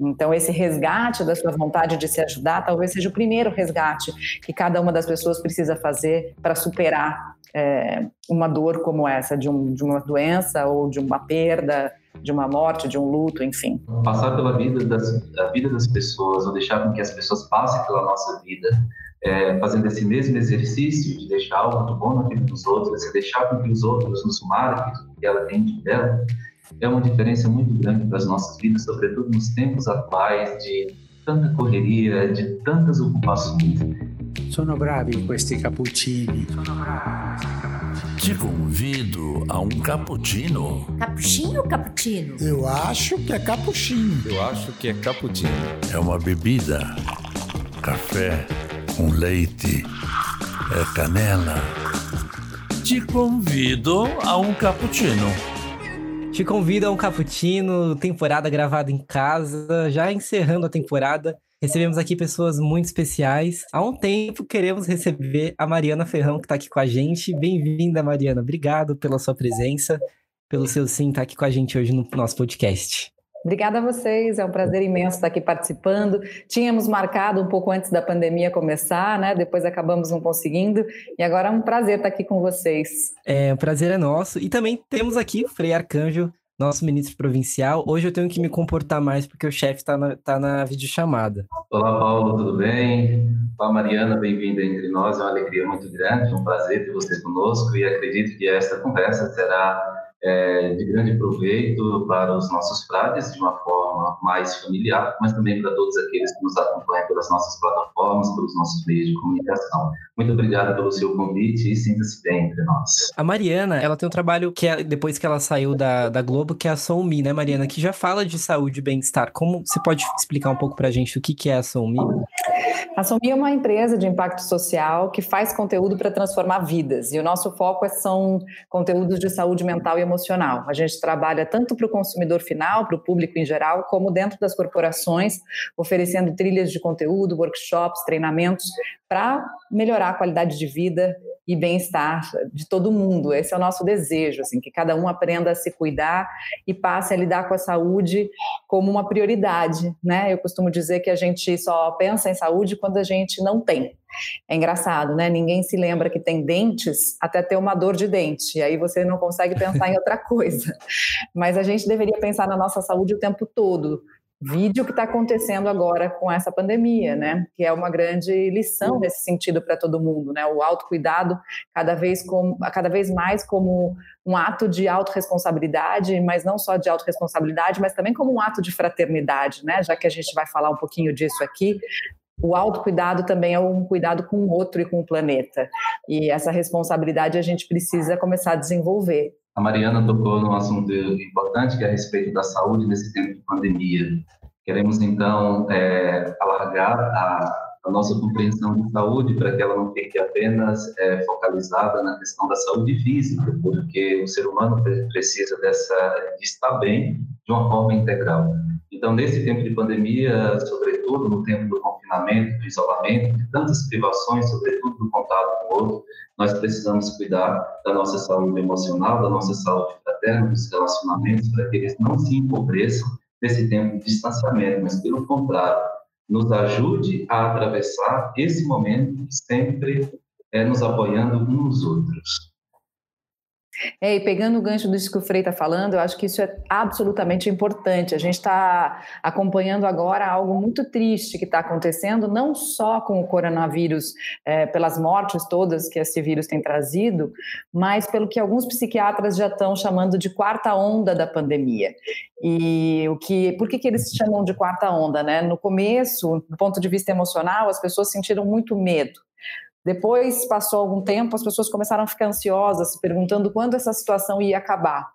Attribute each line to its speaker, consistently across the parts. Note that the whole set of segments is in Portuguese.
Speaker 1: Então, esse resgate da sua vontade de se ajudar talvez seja o primeiro resgate que cada uma das pessoas precisa fazer para superar é, uma dor como essa, de, um, de uma doença ou de uma perda, de uma morte, de um luto, enfim.
Speaker 2: Passar pela vida das, vida das pessoas, ou deixar com que as pessoas passem pela nossa vida, é, fazendo esse mesmo exercício de deixar algo muito bom na vida dos outros, de deixar com que os outros nos marquem que ela tem de dela, é uma diferença muito grande para as nossas vidas, sobretudo nos tempos atuais de tanta correria, de tantas ocupações.
Speaker 3: Sono bravi questi cappuccini.
Speaker 4: Te convido a um cappuccino.
Speaker 5: Cappuccino ou cappuccino?
Speaker 3: Eu acho que é cappuccino.
Speaker 6: Eu acho que é cappuccino.
Speaker 4: É uma bebida. Café com leite. É canela. Te convido a um cappuccino.
Speaker 7: Te convido a um cappuccino, temporada gravada em casa, já encerrando a temporada. Recebemos aqui pessoas muito especiais. Há um tempo queremos receber a Mariana Ferrão, que está aqui com a gente. Bem-vinda, Mariana. Obrigado pela sua presença, pelo seu sim estar aqui com a gente hoje no nosso podcast.
Speaker 1: Obrigada a vocês, é um prazer imenso estar aqui participando. Tínhamos marcado um pouco antes da pandemia começar, né? Depois acabamos não conseguindo, e agora é um prazer estar aqui com vocês.
Speaker 7: É, o prazer é nosso. E também temos aqui o Frei Arcanjo, nosso ministro provincial. Hoje eu tenho que me comportar mais porque o chefe está na, tá na videochamada.
Speaker 2: Olá, Paulo, tudo bem? Olá, Mariana, bem-vinda entre nós. É uma alegria muito grande, um prazer ter você conosco e acredito que esta conversa será é, de grande proveito para os nossos frades, de uma forma mais familiar, mas também para todos aqueles que nos acompanham pelas nossas plataformas, pelos nossos meios de comunicação. Muito obrigado pelo seu convite e sinta-se bem entre nós.
Speaker 7: A Mariana, ela tem um trabalho que é, depois que ela saiu da, da Globo, que é a Soumi, né, Mariana, que já fala de saúde e bem-estar. Como você pode explicar um pouco para a gente o que, que é a Soumi?
Speaker 1: A Soumi é uma empresa de impacto social que faz conteúdo para transformar vidas, e o nosso foco é, são conteúdos de saúde mental e emocional. A gente trabalha tanto para o consumidor final, para o público em geral, como dentro das corporações, oferecendo trilhas de conteúdo, workshops, treinamentos para melhorar a qualidade de vida e bem-estar de todo mundo. Esse é o nosso desejo, assim, que cada um aprenda a se cuidar e passe a lidar com a saúde como uma prioridade, né? Eu costumo dizer que a gente só pensa em saúde quando a gente não tem. É engraçado, né? Ninguém se lembra que tem dentes até ter uma dor de dente. E aí você não consegue pensar em outra coisa. Mas a gente deveria pensar na nossa saúde o tempo todo vídeo que está acontecendo agora com essa pandemia, né? Que é uma grande lição nesse sentido para todo mundo, né? O autocuidado cada vez como, cada vez mais como um ato de autorresponsabilidade, mas não só de autorresponsabilidade, mas também como um ato de fraternidade, né? Já que a gente vai falar um pouquinho disso aqui, o autocuidado também é um cuidado com o outro e com o planeta. E essa responsabilidade a gente precisa começar a desenvolver.
Speaker 2: A Mariana tocou num assunto importante que é a respeito da saúde nesse tempo de pandemia. Queremos, então, é, alargar a, a, nossa compreensão de saúde para que ela não fique apenas é, focalizada na questão da saúde física, porque o ser humano precisa dessa, de estar bem de uma forma integral. Então, nesse tempo de pandemia, sobretudo no tempo do confinamento, do isolamento, de tantas privações, sobretudo do contato com o outro, nós precisamos cuidar da nossa saúde emocional, da nossa saúde fraterna, dos relacionamentos, para que eles não se empobreçam nesse tempo de distanciamento, mas, pelo contrário, nos ajude a atravessar esse momento sempre é, nos apoiando uns nos outros.
Speaker 1: É, e pegando o gancho disso que o Frei está falando, eu acho que isso é absolutamente importante. A gente está acompanhando agora algo muito triste que está acontecendo, não só com o coronavírus, é, pelas mortes todas que esse vírus tem trazido, mas pelo que alguns psiquiatras já estão chamando de quarta onda da pandemia. E o que, por que, que eles chamam de quarta onda? Né? No começo, do ponto de vista emocional, as pessoas sentiram muito medo. Depois, passou algum tempo, as pessoas começaram a ficar ansiosas, perguntando quando essa situação ia acabar.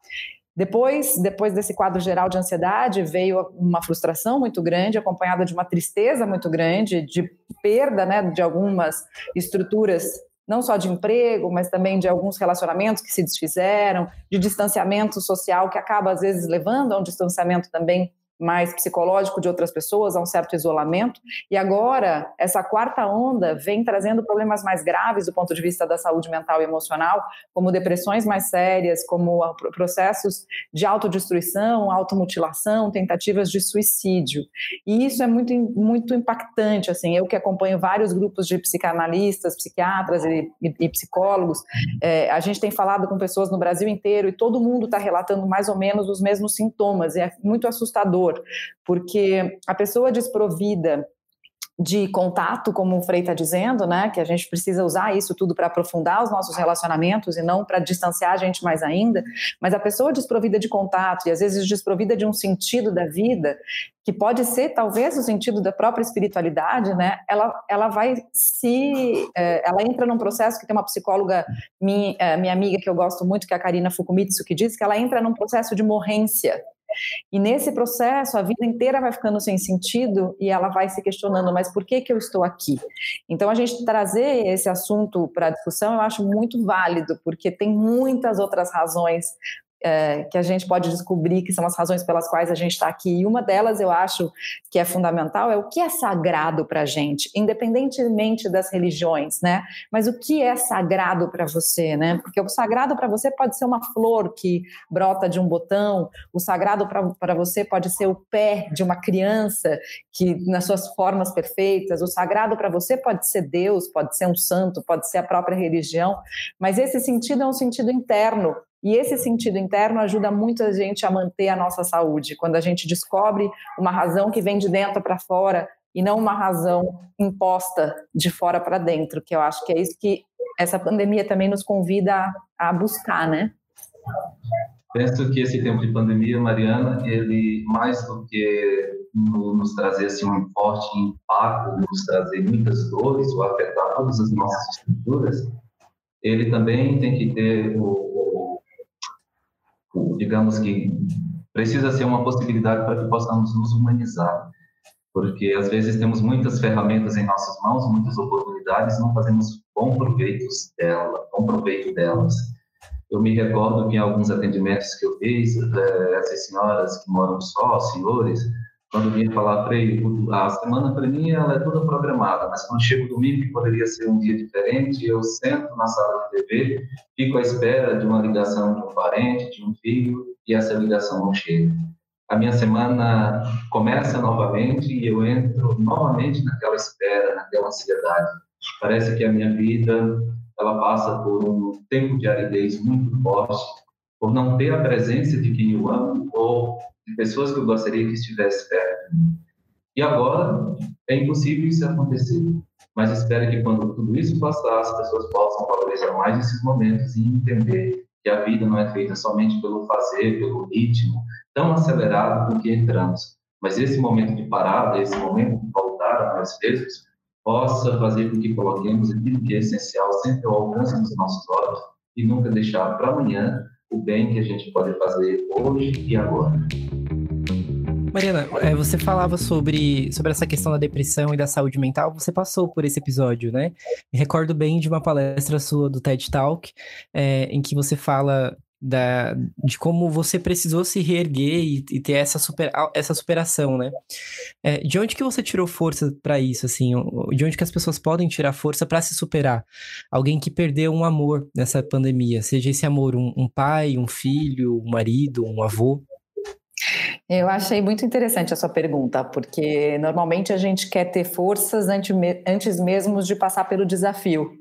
Speaker 1: Depois, depois desse quadro geral de ansiedade, veio uma frustração muito grande, acompanhada de uma tristeza muito grande, de perda né, de algumas estruturas, não só de emprego, mas também de alguns relacionamentos que se desfizeram, de distanciamento social que acaba, às vezes, levando a um distanciamento também mais psicológico de outras pessoas, a um certo isolamento. E agora, essa quarta onda vem trazendo problemas mais graves do ponto de vista da saúde mental e emocional, como depressões mais sérias, como processos de autodestruição, automutilação, tentativas de suicídio. E isso é muito, muito impactante. Assim, eu que acompanho vários grupos de psicanalistas, psiquiatras e, e, e psicólogos, é, a gente tem falado com pessoas no Brasil inteiro e todo mundo está relatando mais ou menos os mesmos sintomas. E é muito assustador, porque a pessoa desprovida de contato, como o Frei está dizendo, né, que a gente precisa usar isso tudo para aprofundar os nossos relacionamentos e não para distanciar a gente mais ainda, mas a pessoa desprovida de contato e às vezes desprovida de um sentido da vida, que pode ser talvez o sentido da própria espiritualidade, né, ela, ela vai se, é, ela entra num processo que tem uma psicóloga, minha, é, minha amiga que eu gosto muito, que é a Karina Fukumitsu, que diz que ela entra num processo de morrência, e nesse processo, a vida inteira vai ficando sem sentido e ela vai se questionando, mas por que, que eu estou aqui? Então, a gente trazer esse assunto para a discussão eu acho muito válido, porque tem muitas outras razões é, que a gente pode descobrir que são as razões pelas quais a gente está aqui. E uma delas, eu acho que é fundamental, é o que é sagrado para a gente, independentemente das religiões, né? Mas o que é sagrado para você, né? Porque o sagrado para você pode ser uma flor que brota de um botão, o sagrado para você pode ser o pé de uma criança que nas suas formas perfeitas, o sagrado para você pode ser Deus, pode ser um santo, pode ser a própria religião, mas esse sentido é um sentido interno e esse sentido interno ajuda muito a gente a manter a nossa saúde, quando a gente descobre uma razão que vem de dentro para fora e não uma razão imposta de fora para dentro, que eu acho que é isso que essa pandemia também nos convida a, buscar, né?
Speaker 2: Penso que esse tempo de pandemia, Mariana, ele mais do que nos trazer assim, um forte impacto, nos trazer muitas dores ou afetar todas as nossas estruturas, ele também tem que ter o, digamos que precisa ser uma possibilidade para que possamos nos humanizar, porque às vezes temos muitas ferramentas em nossas mãos, muitas oportunidades, não fazemos bom proveito dela, bom proveito delas. Eu me recordo que em alguns atendimentos que eu fiz, eh, essas senhoras que moram só, senhores, quando vinha falar, Frei, a semana para mim ela é toda programada, mas quando chega o domingo, que poderia ser um dia diferente, eu sento na sala de TV, fico à espera de uma ligação de um parente, de um filho, e essa ligação não chega. A minha semana começa novamente e eu entro novamente naquela espera, naquela ansiedade. Parece que a minha vida ela passa por um tempo de aridez muito forte, por não ter a presença de quem eu amo ou de pessoas que eu gostaria que estivesse perto. E agora é impossível isso acontecer, mas espero que quando tudo isso passar, as pessoas possam valorizar mais esses momentos e entender que a vida não é feita somente pelo fazer, pelo ritmo tão acelerado com que entramos, mas esse momento de parada, esse momento de voltar a nós mesmos, possa fazer com que coloquemos aquilo que é essencial sempre ao alcance dos nossos olhos e nunca deixar para amanhã o bem que a gente pode fazer hoje e agora.
Speaker 7: Mariana, é, você falava sobre, sobre essa questão da depressão e da saúde mental, você passou por esse episódio, né? Me recordo bem de uma palestra sua do TED Talk, é, em que você fala da, de como você precisou se reerguer e, e ter essa, super, essa superação, né? É, de onde que você tirou força para isso, assim? De onde que as pessoas podem tirar força para se superar? Alguém que perdeu um amor nessa pandemia, seja esse amor um, um pai, um filho, um marido, um avô?
Speaker 1: Eu achei muito interessante a sua pergunta, porque normalmente a gente quer ter forças antes mesmo de passar pelo desafio.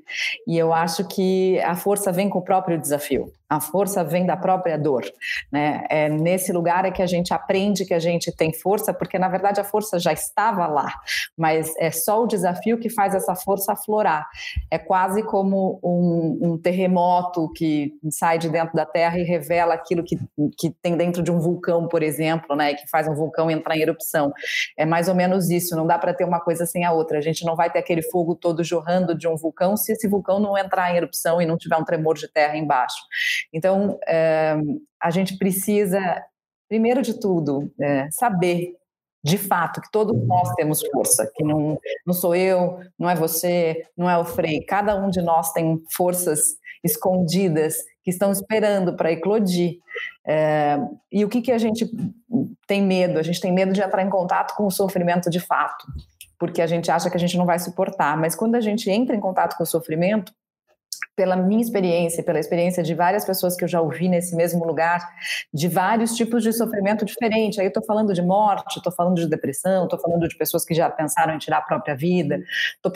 Speaker 1: E eu acho que a força vem com o próprio desafio. A força vem da própria dor, né? É nesse lugar é que a gente aprende que a gente tem força, porque na verdade a força já estava lá, mas é só o desafio que faz essa força aflorar. É quase como um, um terremoto que sai de dentro da Terra e revela aquilo que, que tem dentro de um vulcão, por exemplo, né? Que faz um vulcão entrar em erupção. É mais ou menos isso. Não dá para ter uma coisa sem a outra. A gente não vai ter aquele fogo todo jorrando de um vulcão se esse vulcão não entrar em erupção e não tiver um tremor de terra embaixo. Então, é, a gente precisa, primeiro de tudo, é, saber de fato que todos nós temos força, que não, não sou eu, não é você, não é o Frei, cada um de nós tem forças escondidas que estão esperando para eclodir. É, e o que, que a gente tem medo? A gente tem medo de entrar em contato com o sofrimento de fato, porque a gente acha que a gente não vai suportar. Mas quando a gente entra em contato com o sofrimento, pela minha experiência, pela experiência de várias pessoas que eu já ouvi nesse mesmo lugar, de vários tipos de sofrimento diferente. Aí eu estou falando de morte, estou falando de depressão, estou falando de pessoas que já pensaram em tirar a própria vida, estou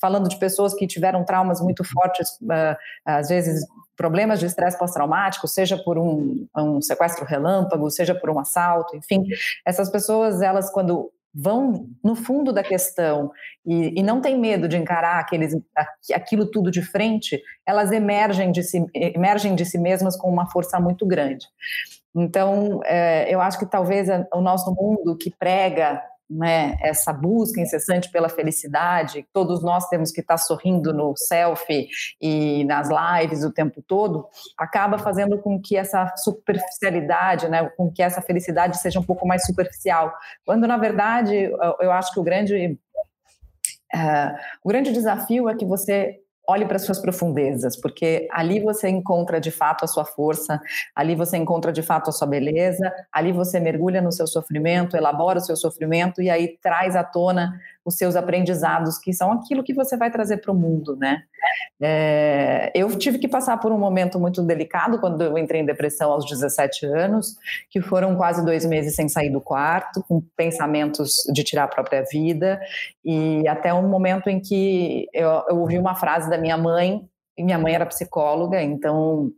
Speaker 1: falando de pessoas que tiveram traumas muito fortes, uh, às vezes problemas de estresse pós-traumático, seja por um, um sequestro relâmpago, seja por um assalto, enfim, essas pessoas, elas quando vão no fundo da questão e, e não tem medo de encarar aqueles, aquilo tudo de frente, elas emergem de si, emergem de si mesmas com uma força muito grande. Então, é, eu acho que talvez o nosso mundo que prega né, essa busca incessante pela felicidade, todos nós temos que estar sorrindo no selfie e nas lives o tempo todo, acaba fazendo com que essa superficialidade, né, com que essa felicidade seja um pouco mais superficial, quando na verdade eu acho que o grande uh, o grande desafio é que você olhe para suas profundezas, porque ali você encontra de fato a sua força, ali você encontra de fato a sua beleza, ali você mergulha no seu sofrimento, elabora o seu sofrimento e aí traz à tona os seus aprendizados, que são aquilo que você vai trazer para o mundo, né? É, eu tive que passar por um momento muito delicado quando eu entrei em depressão aos 17 anos, que foram quase dois meses sem sair do quarto, com pensamentos de tirar a própria vida, e até um momento em que eu, eu ouvi uma frase da minha mãe, e minha mãe era psicóloga, então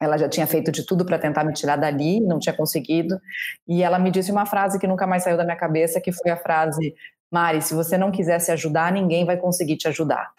Speaker 1: ela já tinha feito de tudo para tentar me tirar dali, não tinha conseguido. E ela me disse uma frase que nunca mais saiu da minha cabeça, que foi a frase: Mari, se você não quiser se ajudar, ninguém vai conseguir te ajudar.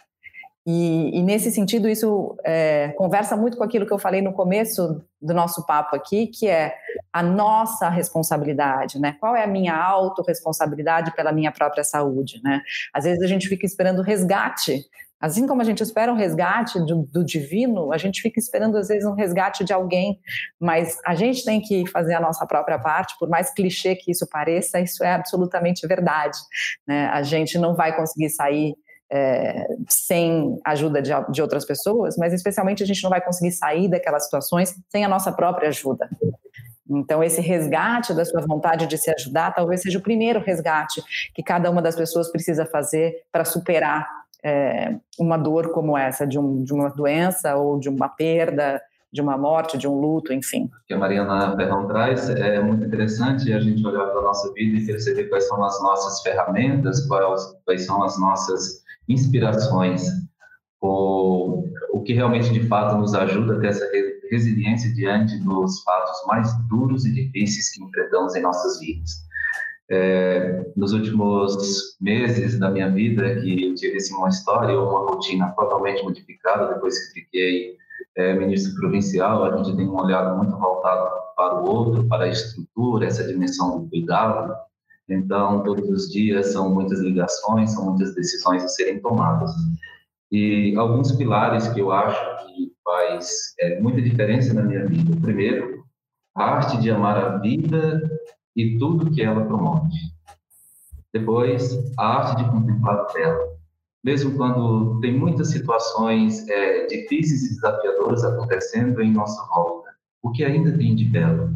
Speaker 1: E, e nesse sentido, isso é, conversa muito com aquilo que eu falei no começo do nosso papo aqui, que é a nossa responsabilidade, né? Qual é a minha autorresponsabilidade pela minha própria saúde, né? Às vezes a gente fica esperando resgate Assim como a gente espera um resgate do, do, divino, a gente fica esperando às vezes um resgate de alguém, mas a gente tem que fazer a nossa própria parte, por mais clichê que isso pareça, isso é absolutamente verdade. Né? A gente não vai conseguir sair é, sem ajuda de, de outras pessoas, mas especialmente a gente não vai conseguir sair daquelas situações sem a nossa própria ajuda. Então, esse resgate da sua vontade de se ajudar talvez seja o primeiro resgate que cada uma das pessoas precisa fazer para superar é, uma dor como essa, de, um, de uma doença ou de uma perda, de uma morte, de um luto, enfim.
Speaker 2: O que a Mariana Ferrão traz é muito interessante a gente olhar para a nossa vida e perceber quais são as nossas ferramentas, quais, quais são as nossas inspirações, o, o que realmente de fato nos ajuda a ter essa resiliência diante dos fatos mais duros e difíceis que enfrentamos em nossas vidas. É, nos últimos meses da minha vida, que eu tive assim, uma história ou uma rotina totalmente modificada depois que fiquei é, ministro provincial, a gente tem um olhar muito voltado para o outro, para a estrutura, essa dimensão do cuidado. Então, todos os dias são muitas ligações, são muitas decisões a serem tomadas. E alguns pilares que eu acho que faz é, muita diferença na minha vida. Primeiro, a arte de amar a vida e tudo que ela promove. Depois, a arte de contemplar dela. Mesmo quando tem muitas situações é, difíceis e desafiadoras acontecendo em nossa volta, o que ainda tem de belo?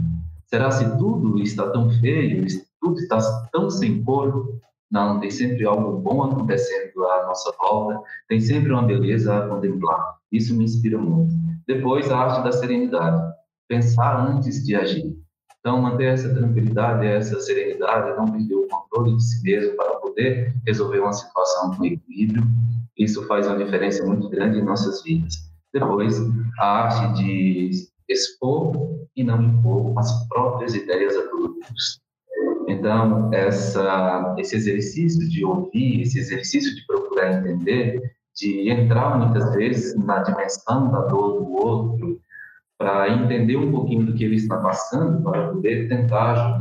Speaker 2: Será se tudo está tão feio, tudo está tão sem cor? Não, tem sempre algo bom acontecendo à nossa volta, tem sempre uma beleza a contemplar. Isso me inspira muito. Depois, a arte da serenidade. Pensar antes de agir. Então, manter essa tranquilidade, essa serenidade, não perder o controle de si mesmo para poder resolver uma situação com equilíbrio, isso faz uma diferença muito grande em nossas vidas. Depois, a arte de expor e não impor as próprias ideias a todos. Então, essa, esse exercício de ouvir, esse exercício de procurar entender, de entrar muitas vezes na dimensão da dor do outro, para entender um pouquinho do que ele está passando, para poder tentar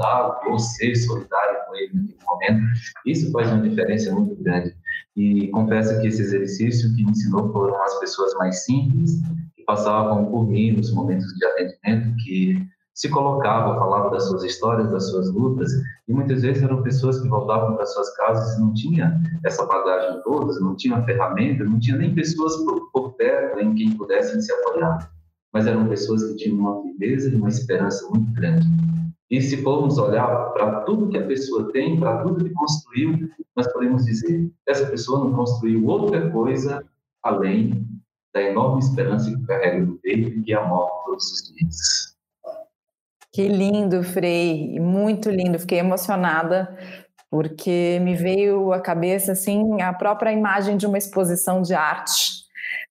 Speaker 2: ou ser solidário com ele naquele momento. Isso faz uma diferença muito grande. E confesso que esse exercício que me ensinou foram as pessoas mais simples, que passavam por mim nos momentos de atendimento, que se colocavam, falavam das suas histórias, das suas lutas, e muitas vezes eram pessoas que voltavam para suas casas e não tinham essa bagagem toda, não tinham ferramenta, não tinha nem pessoas por, por perto em quem pudessem se apoiar. Mas eram pessoas que tinham uma firmeza e uma esperança muito grande. E se formos olhar para tudo que a pessoa tem, para tudo que construiu, nós podemos dizer: essa pessoa não construiu outra coisa além da enorme esperança que carrega no peito e que amor todos os dias.
Speaker 1: Que lindo, Frei, muito lindo. Fiquei emocionada porque me veio à cabeça assim a própria imagem de uma exposição de arte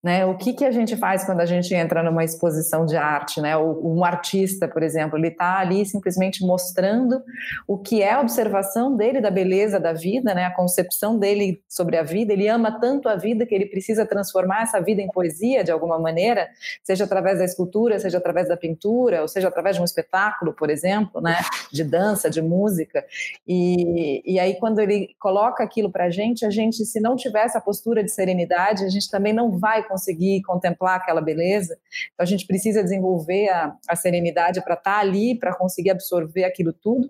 Speaker 1: né? O que, que a gente faz quando a gente entra numa exposição de arte? Né? Um artista, por exemplo, ele está ali simplesmente mostrando o que é a observação dele da beleza da vida, né? a concepção dele sobre a vida. Ele ama tanto a vida que ele precisa transformar essa vida em poesia de alguma maneira, seja através da escultura, seja através da pintura, ou seja através de um espetáculo, por exemplo, né? de dança, de música. E, e aí, quando ele coloca aquilo para a gente, a gente, se não tiver essa postura de serenidade, a gente também não vai conseguir contemplar aquela beleza. Então a gente precisa desenvolver a, a serenidade para estar tá ali, para conseguir absorver aquilo tudo.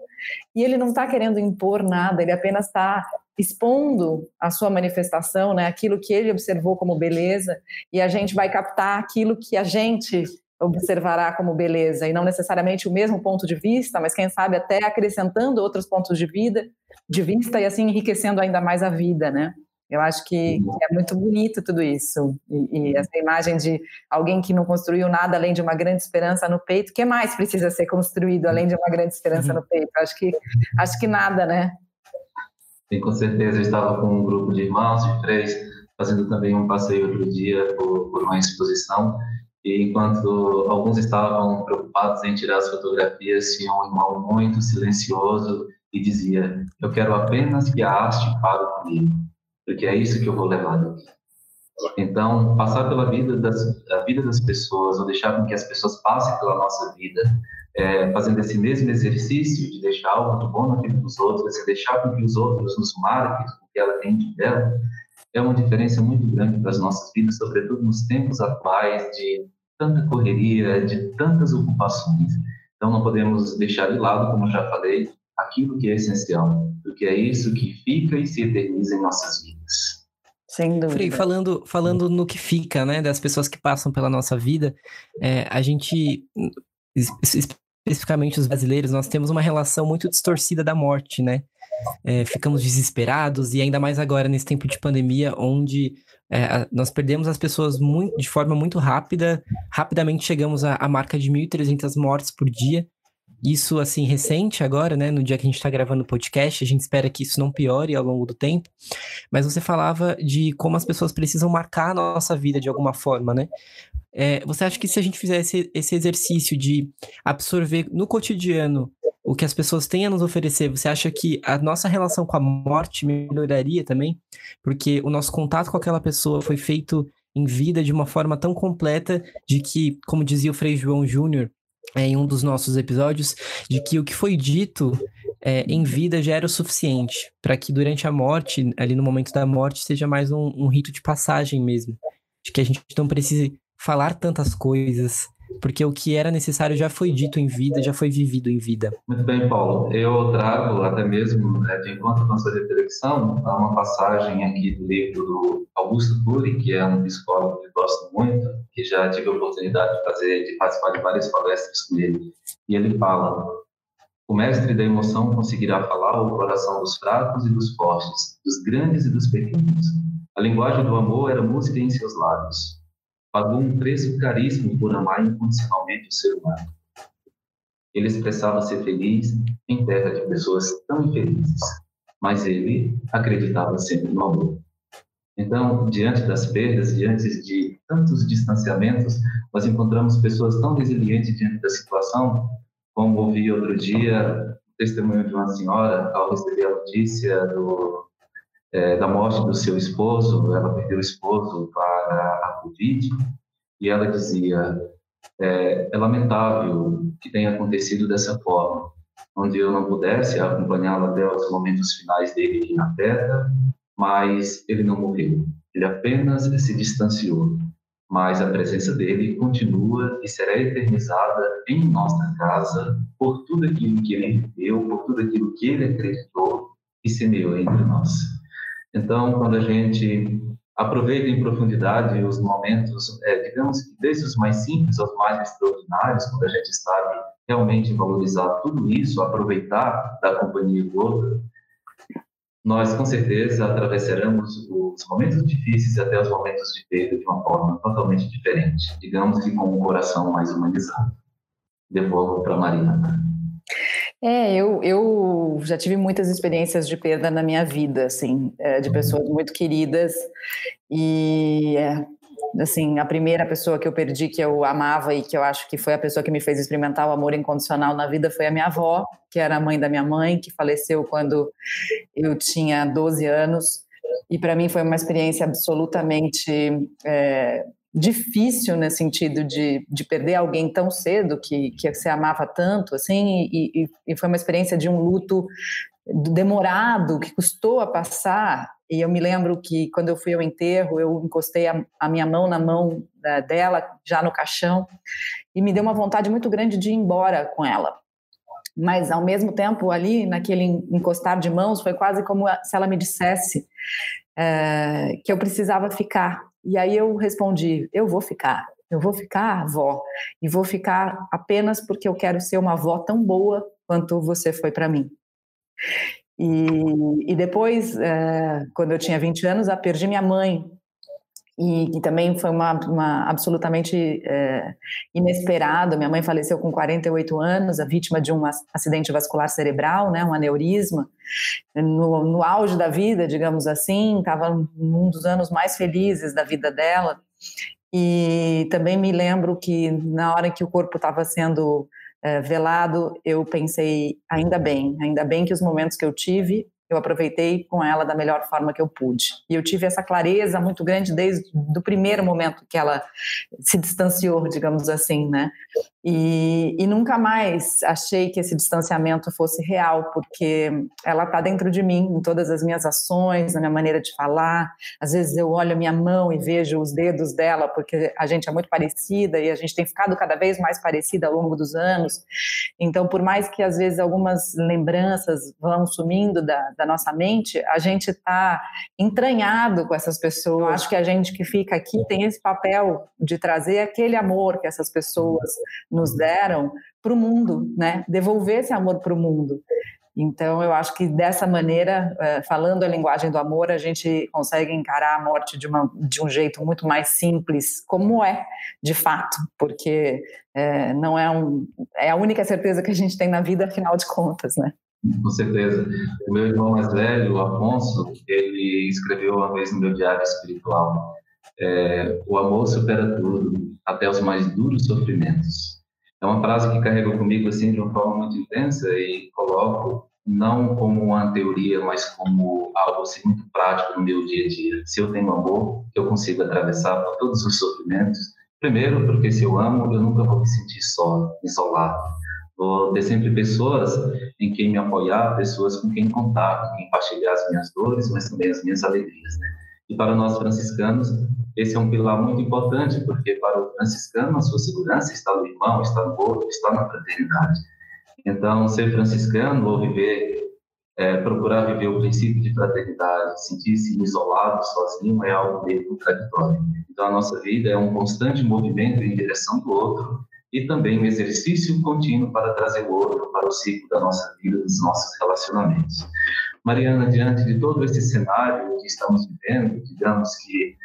Speaker 1: E ele não está querendo impor nada, ele apenas está expondo a sua manifestação, né, aquilo que ele observou como beleza, e a gente vai captar aquilo que a gente observará como beleza, e não necessariamente o mesmo ponto de vista, mas quem sabe até acrescentando outros pontos de vida, de vista e assim enriquecendo ainda mais a vida, né? Eu acho que, que, é muito bonito tudo isso. E, e, essa imagem de alguém que não construiu nada além de uma grande esperança no peito, o que mais precisa ser construído além de uma grande esperança no peito? Acho que, acho que nada, né?
Speaker 2: Sim, com certeza. Eu estava com um grupo de irmãos, de três, fazendo também um passeio outro dia por, por uma exposição. E enquanto alguns estavam preocupados em tirar as fotografias, tinha um irmão muito silencioso e dizia: Eu quero apenas que a arte fale comigo porque é isso que eu vou levar daqui. Então, passar pela vida das, vida das pessoas, ou deixar com que as pessoas passem pela nossa vida, é, fazendo esse mesmo exercício de deixar algo de bom na vida dos outros, de deixar com que os outros nos marquem o que ela tem de dela, é uma diferença muito grande para as nossas vidas, sobretudo nos tempos atuais de tanta correria, de tantas ocupações. Então, não podemos deixar de lado, como já falei, aquilo que é essencial, porque é isso que fica e se eterniza em nossas vidas.
Speaker 1: Sem dúvida.
Speaker 7: Frei, falando, falando no que fica, né, das pessoas que passam pela nossa vida, é, a gente, especificamente os brasileiros, nós temos uma relação muito distorcida da morte, né? É, ficamos desesperados e ainda mais agora nesse tempo de pandemia, onde é, nós perdemos as pessoas muito, de forma muito rápida, rapidamente chegamos à, à marca de 1.300 mortes por dia isso, assim, recente agora, né? No dia que a gente está gravando o podcast, a gente espera que isso não piore ao longo do tempo. Mas você falava de como as pessoas precisam marcar a nossa vida de alguma forma, né? É, você acha que se a gente fizesse esse exercício de absorver no cotidiano o que as pessoas têm a nos oferecer, você acha que a nossa relação com a morte melhoraria também? Porque o nosso contato com aquela pessoa foi feito em vida de uma forma tão completa de que, como dizia o Frei João Júnior, é, em um dos nossos episódios de que o que foi dito é, em vida já era o suficiente para que durante a morte, ali no momento da morte, seja mais um, um rito de passagem mesmo. De que a gente não precise falar tantas coisas, porque o que era necessário já foi dito em vida, já foi vivido em vida.
Speaker 2: Muito bem, Paulo. Eu trago até mesmo, né, de encontro com reflexão, uma passagem aqui do livro do Augusto Cury, que é um psicólogo que eu gosto muito, que já tive a oportunidade de fazer, de participar de várias palestras com ele. E ele fala: o mestre da emoção conseguirá falar o coração dos fracos e dos fortes, dos grandes e dos pequenos. A linguagem do amor era música em seus lábios pagou um preço caríssimo por amar incondicionalmente o ser humano. Ele expressava ser feliz em terra de pessoas tão infelizes, mas ele acreditava sempre no amor. Então, diante das perdas, diante de tantos distanciamentos, nós encontramos pessoas tão resilientes diante da situação, como ouvi outro dia o testemunho de uma senhora ao receber a notícia do é, da morte do seu esposo, ela perdeu o esposo para a Covid, e ela dizia: é, é lamentável que tenha acontecido dessa forma, onde eu não pudesse acompanhá-la até os momentos finais dele aqui na Terra, mas ele não morreu, ele apenas se distanciou. Mas a presença dele continua e será eternizada em nossa casa por tudo aquilo que ele viveu, por tudo aquilo que ele acreditou e semeou entre nós. Então, quando a gente aproveite em profundidade os momentos, é, digamos que desde os mais simples aos mais extraordinários, quando a gente sabe realmente valorizar tudo isso, aproveitar da companhia do outro, nós com certeza atravessaremos os momentos difíceis e até os momentos de perda de uma forma totalmente diferente, digamos que com um coração mais humanizado. Devolvo para Mariana.
Speaker 1: É, eu, eu já tive muitas experiências de perda na minha vida, assim, é, de pessoas muito queridas e é, assim, a primeira pessoa que eu perdi que eu amava e que eu acho que foi a pessoa que me fez experimentar o amor incondicional na vida foi a minha avó, que era a mãe da minha mãe, que faleceu quando eu tinha 12 anos. E para mim foi uma experiência absolutamente é, difícil no sentido de, de perder alguém tão cedo que, que você amava tanto, assim, e, e, foi uma experiência de um luto demorado, que custou a passar, e eu me lembro que quando eu fui ao enterro, eu encostei a, a minha mão na mão da, dela, já no caixão, e me deu uma vontade muito grande de ir embora com ela. Mas, ao mesmo tempo, ali, naquele encostar de mãos, foi quase como se ela me dissesse é, que eu precisava ficar, e aí eu respondi: eu vou ficar, eu vou ficar avó, e vou ficar apenas porque eu quero ser uma avó tão boa quanto você foi para mim. E, e depois, é, quando eu tinha 20 anos, eu perdi minha mãe e que também foi uma, uma absolutamente é, inesperado. Minha mãe faleceu com 48 anos, a vítima de um acidente vascular cerebral, né, um aneurisma, no, no auge da vida, digamos assim, estava num dos anos mais felizes da vida dela. E também me lembro que na hora que o corpo estava sendo é, velado, eu pensei, ainda bem, ainda bem que os momentos que eu tive eu aproveitei com ela da melhor forma que eu pude. E eu tive essa clareza muito grande desde o primeiro momento que ela se distanciou, digamos assim, né? E, e nunca mais achei que esse distanciamento fosse real, porque ela está dentro de mim, em todas as minhas ações, na minha maneira de falar. Às vezes eu olho a minha mão e vejo os dedos dela, porque a gente é muito parecida e a gente tem ficado cada vez mais parecida ao longo dos anos. Então, por mais que às vezes algumas lembranças vão sumindo da, da nossa mente, a gente está entranhado com essas pessoas. Eu acho que a gente que fica aqui tem esse papel de trazer aquele amor que essas pessoas nos deram para o mundo, né? Devolver esse amor para o mundo. Então, eu acho que dessa maneira, eh, falando a linguagem do amor, a gente consegue encarar a morte de, uma, de um jeito muito mais simples, como é, de fato, porque é, não é, um, é a única certeza que a gente tem na vida, afinal de contas, né?
Speaker 2: Com certeza. O meu irmão mais velho, o Afonso, ele escreveu uma vez no meu diário espiritual: é, o amor supera tudo, até os mais duros sofrimentos. É uma frase que carrego comigo assim de uma forma muito intensa e coloco não como uma teoria, mas como algo assim, muito prático no meu dia a dia. Se eu tenho amor, eu consigo atravessar por todos os sofrimentos. Primeiro, porque se eu amo, eu nunca vou me sentir só, isolado. Vou ter sempre pessoas em quem me apoiar, pessoas com quem contar, com quem partilhar as minhas dores, mas também as minhas alegrias. Né? E para nós franciscanos, esse é um pilar muito importante, porque para o franciscano, a sua segurança está no irmão, está no outro, está na fraternidade. Então, ser franciscano ou viver, é, procurar viver o princípio de fraternidade, sentir-se isolado, sozinho, é algo meio contraditório. Então, a nossa vida é um constante movimento em direção do outro e também um exercício contínuo para trazer o outro para o ciclo da nossa vida, dos nossos relacionamentos. Mariana, diante de todo esse cenário que estamos vivendo, digamos que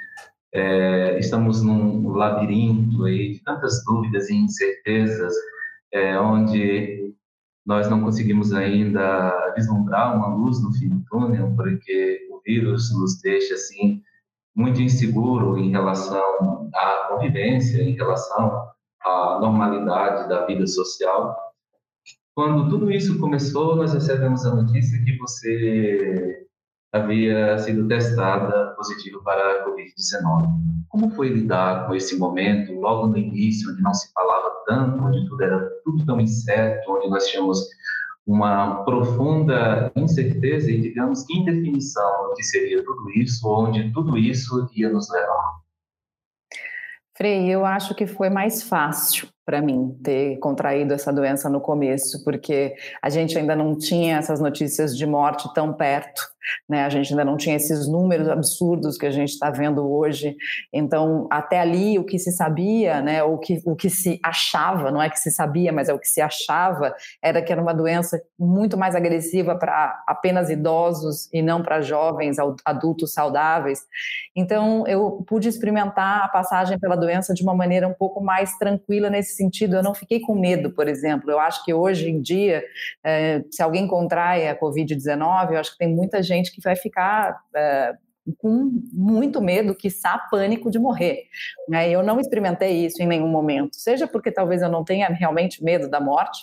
Speaker 2: é, estamos num labirinto aí de tantas dúvidas e incertezas, é, onde nós não conseguimos ainda vislumbrar uma luz no fim do túnel, porque o vírus nos deixa assim muito inseguro em relação à convivência, em relação à normalidade da vida social. Quando tudo isso começou, nós recebemos a notícia que você havia sido testada positivo para a Covid-19. Como foi lidar com esse momento, logo no início, onde não se falava tanto, onde tudo era tudo tão incerto, onde nós tínhamos uma profunda incerteza e, digamos, indefinição do que seria tudo isso, onde tudo isso ia nos levar?
Speaker 1: Frei, eu acho que foi mais fácil para mim ter contraído essa doença no começo, porque a gente ainda não tinha essas notícias de morte tão perto, né? A gente ainda não tinha esses números absurdos que a gente está vendo hoje. Então, até ali, o que se sabia, né? O que, o que se achava, não é que se sabia, mas é o que se achava, era que era uma doença muito mais agressiva para apenas idosos e não para jovens, adultos saudáveis. Então, eu pude experimentar a passagem pela doença de uma maneira um pouco mais tranquila nesse sentido, eu não fiquei com medo, por exemplo. Eu acho que hoje em dia, é, se alguém contrai a Covid-19, eu acho que tem muita gente que vai ficar é, com muito medo, quiçá pânico de morrer. Né? Eu não experimentei isso em nenhum momento, seja porque talvez eu não tenha realmente medo da morte,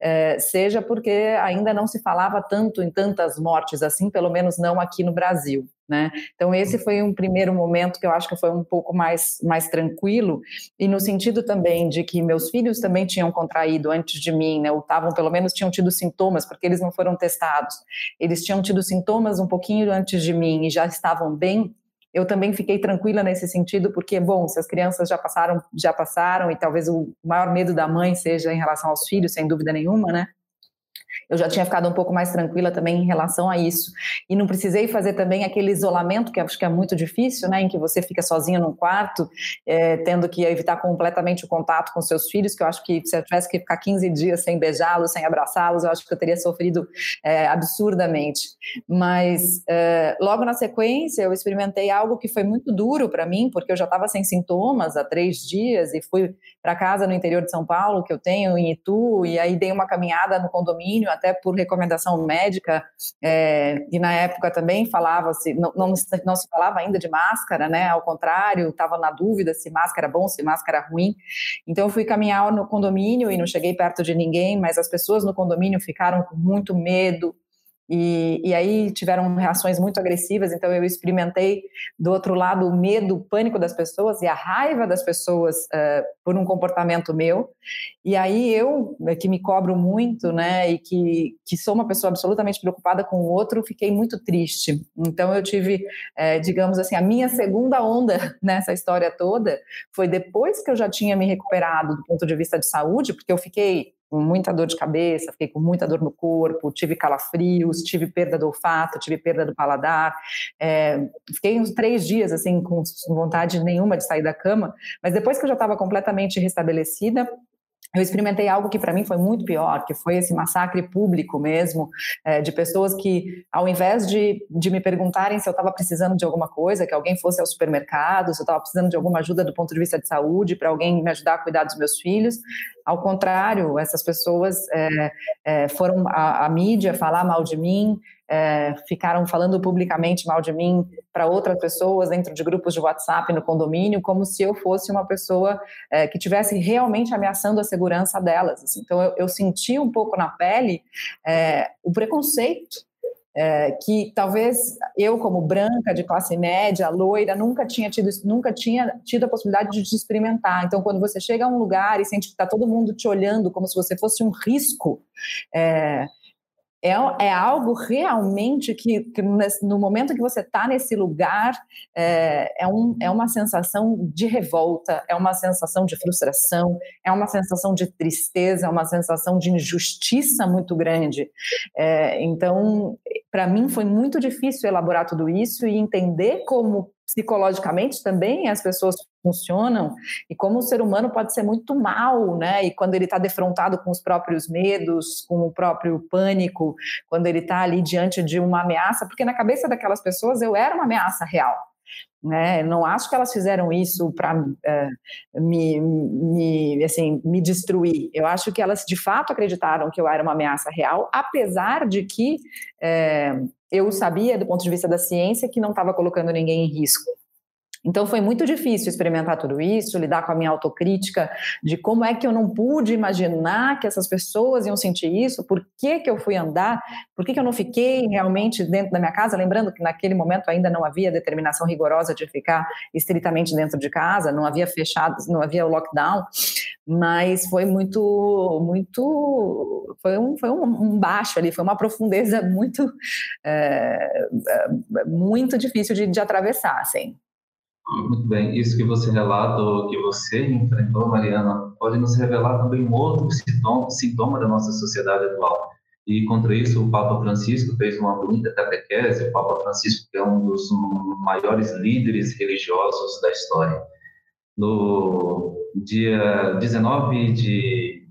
Speaker 1: é, seja porque ainda não se falava tanto em tantas mortes assim, pelo menos não aqui no Brasil. Né? Então esse foi um primeiro momento que eu acho que foi um pouco mais mais tranquilo e no sentido também de que meus filhos também tinham contraído antes de mim, né? Ou estavam pelo menos tinham tido sintomas porque eles não foram testados. Eles tinham tido sintomas um pouquinho antes de mim e já estavam bem. Eu também fiquei tranquila nesse sentido porque bom, se as crianças já passaram já passaram e talvez o maior medo da mãe seja em relação aos filhos, sem dúvida nenhuma, né? Eu já tinha ficado um pouco mais tranquila também em relação a isso. E não precisei fazer também aquele isolamento, que acho que é muito difícil, né, em que você fica sozinho num quarto, é, tendo que evitar completamente o contato com seus filhos, que eu acho que se eu tivesse que ficar 15 dias sem beijá-los, sem abraçá-los, eu acho que eu teria sofrido é, absurdamente. Mas é, logo na sequência, eu experimentei algo que foi muito duro para mim, porque eu já estava sem sintomas há três dias e fui para casa no interior de São Paulo, que eu tenho em Itu, e aí dei uma caminhada no condomínio até por recomendação médica, é, e na época também falava-se, não, não, não, se falava ainda de máscara, né? Ao contrário, estava na dúvida se máscara bom, se máscara ruim. Então eu fui caminhar no condomínio e não cheguei perto de ninguém, mas as pessoas no condomínio ficaram com muito medo, e, e, aí tiveram reações muito agressivas, então eu experimentei do outro lado o medo, o pânico das pessoas e a raiva das pessoas uh, por um comportamento meu. E aí eu, que me cobro muito, né, e que, que sou uma pessoa absolutamente preocupada com o outro, fiquei muito triste. Então eu tive, é, digamos assim, a minha segunda onda nessa história toda foi depois que eu já tinha me recuperado do ponto de vista de saúde, porque eu fiquei com muita dor de cabeça, fiquei com muita dor no corpo, tive calafrios, tive perda do olfato, tive perda do paladar. É, fiquei uns três dias assim com vontade nenhuma de sair da cama, mas depois que eu já estava completamente restabelecida, eu experimentei algo que para mim foi muito pior, que foi esse massacre público mesmo, é, de pessoas que, ao invés de, de me perguntarem se eu estava precisando de alguma coisa, que alguém fosse ao supermercado, se eu estava precisando de alguma ajuda do ponto de vista de saúde, para alguém me ajudar a cuidar dos meus filhos, ao contrário, essas pessoas é, é, foram à, à mídia falar mal de mim, é, ficaram falando publicamente mal de mim para outras pessoas dentro de grupos de WhatsApp no condomínio, como se eu fosse uma pessoa é, que tivesse realmente ameaçando a segurança delas. Assim. Então eu, eu, senti um pouco na pele é, o preconceito é, que talvez eu, como branca, de classe média, loira, nunca tinha tido, nunca tinha tido a possibilidade de experimentar. Então, quando você chega a um lugar e sente que está todo mundo te olhando como se você fosse um risco, é, é, é algo realmente que, que, no momento que você está nesse lugar, é, é, um, é uma sensação de revolta, é uma sensação de frustração, é uma sensação de tristeza, é uma sensação de injustiça muito grande. É, então, para mim foi muito difícil elaborar tudo isso e entender como psicologicamente também as pessoas funcionam e como o ser humano pode ser muito mal, né? E quando ele está defrontado com os próprios medos, com o próprio pânico, quando ele está ali diante de uma ameaça, porque na cabeça daquelas pessoas eu era uma ameaça real. Né? Não acho que elas fizeram isso para uh, eh, me, me, assim, me destruir. Eu acho que elas de fato acreditaram que eu era uma ameaça real, apesar de que uh, eu sabia, do ponto de vista da ciência, que não estava colocando ninguém em risco. Então foi muito difícil experimentar tudo isso, lidar com a minha autocrítica de como é que eu não pude imaginar que essas pessoas iam sentir isso, por que, que eu fui andar, por que, que eu não fiquei realmente dentro da minha casa, lembrando que naquele momento ainda não havia determinação rigorosa de ficar estritamente dentro de casa, não havia fechado, não havia lockdown, mas foi muito, muito, foi um, foi um, baixo ali, foi uma profundeza muito, é, muito difícil de, de atravessar, assim.
Speaker 2: Muito bem. Isso que você relata, que você enfrentou, Mariana, pode nos revelar também um outro sintoma, sintoma da nossa sociedade atual. E contra isso, o Papa Francisco fez uma bonita catequese. O Papa Francisco é um dos maiores líderes religiosos da história. No dia 19 de,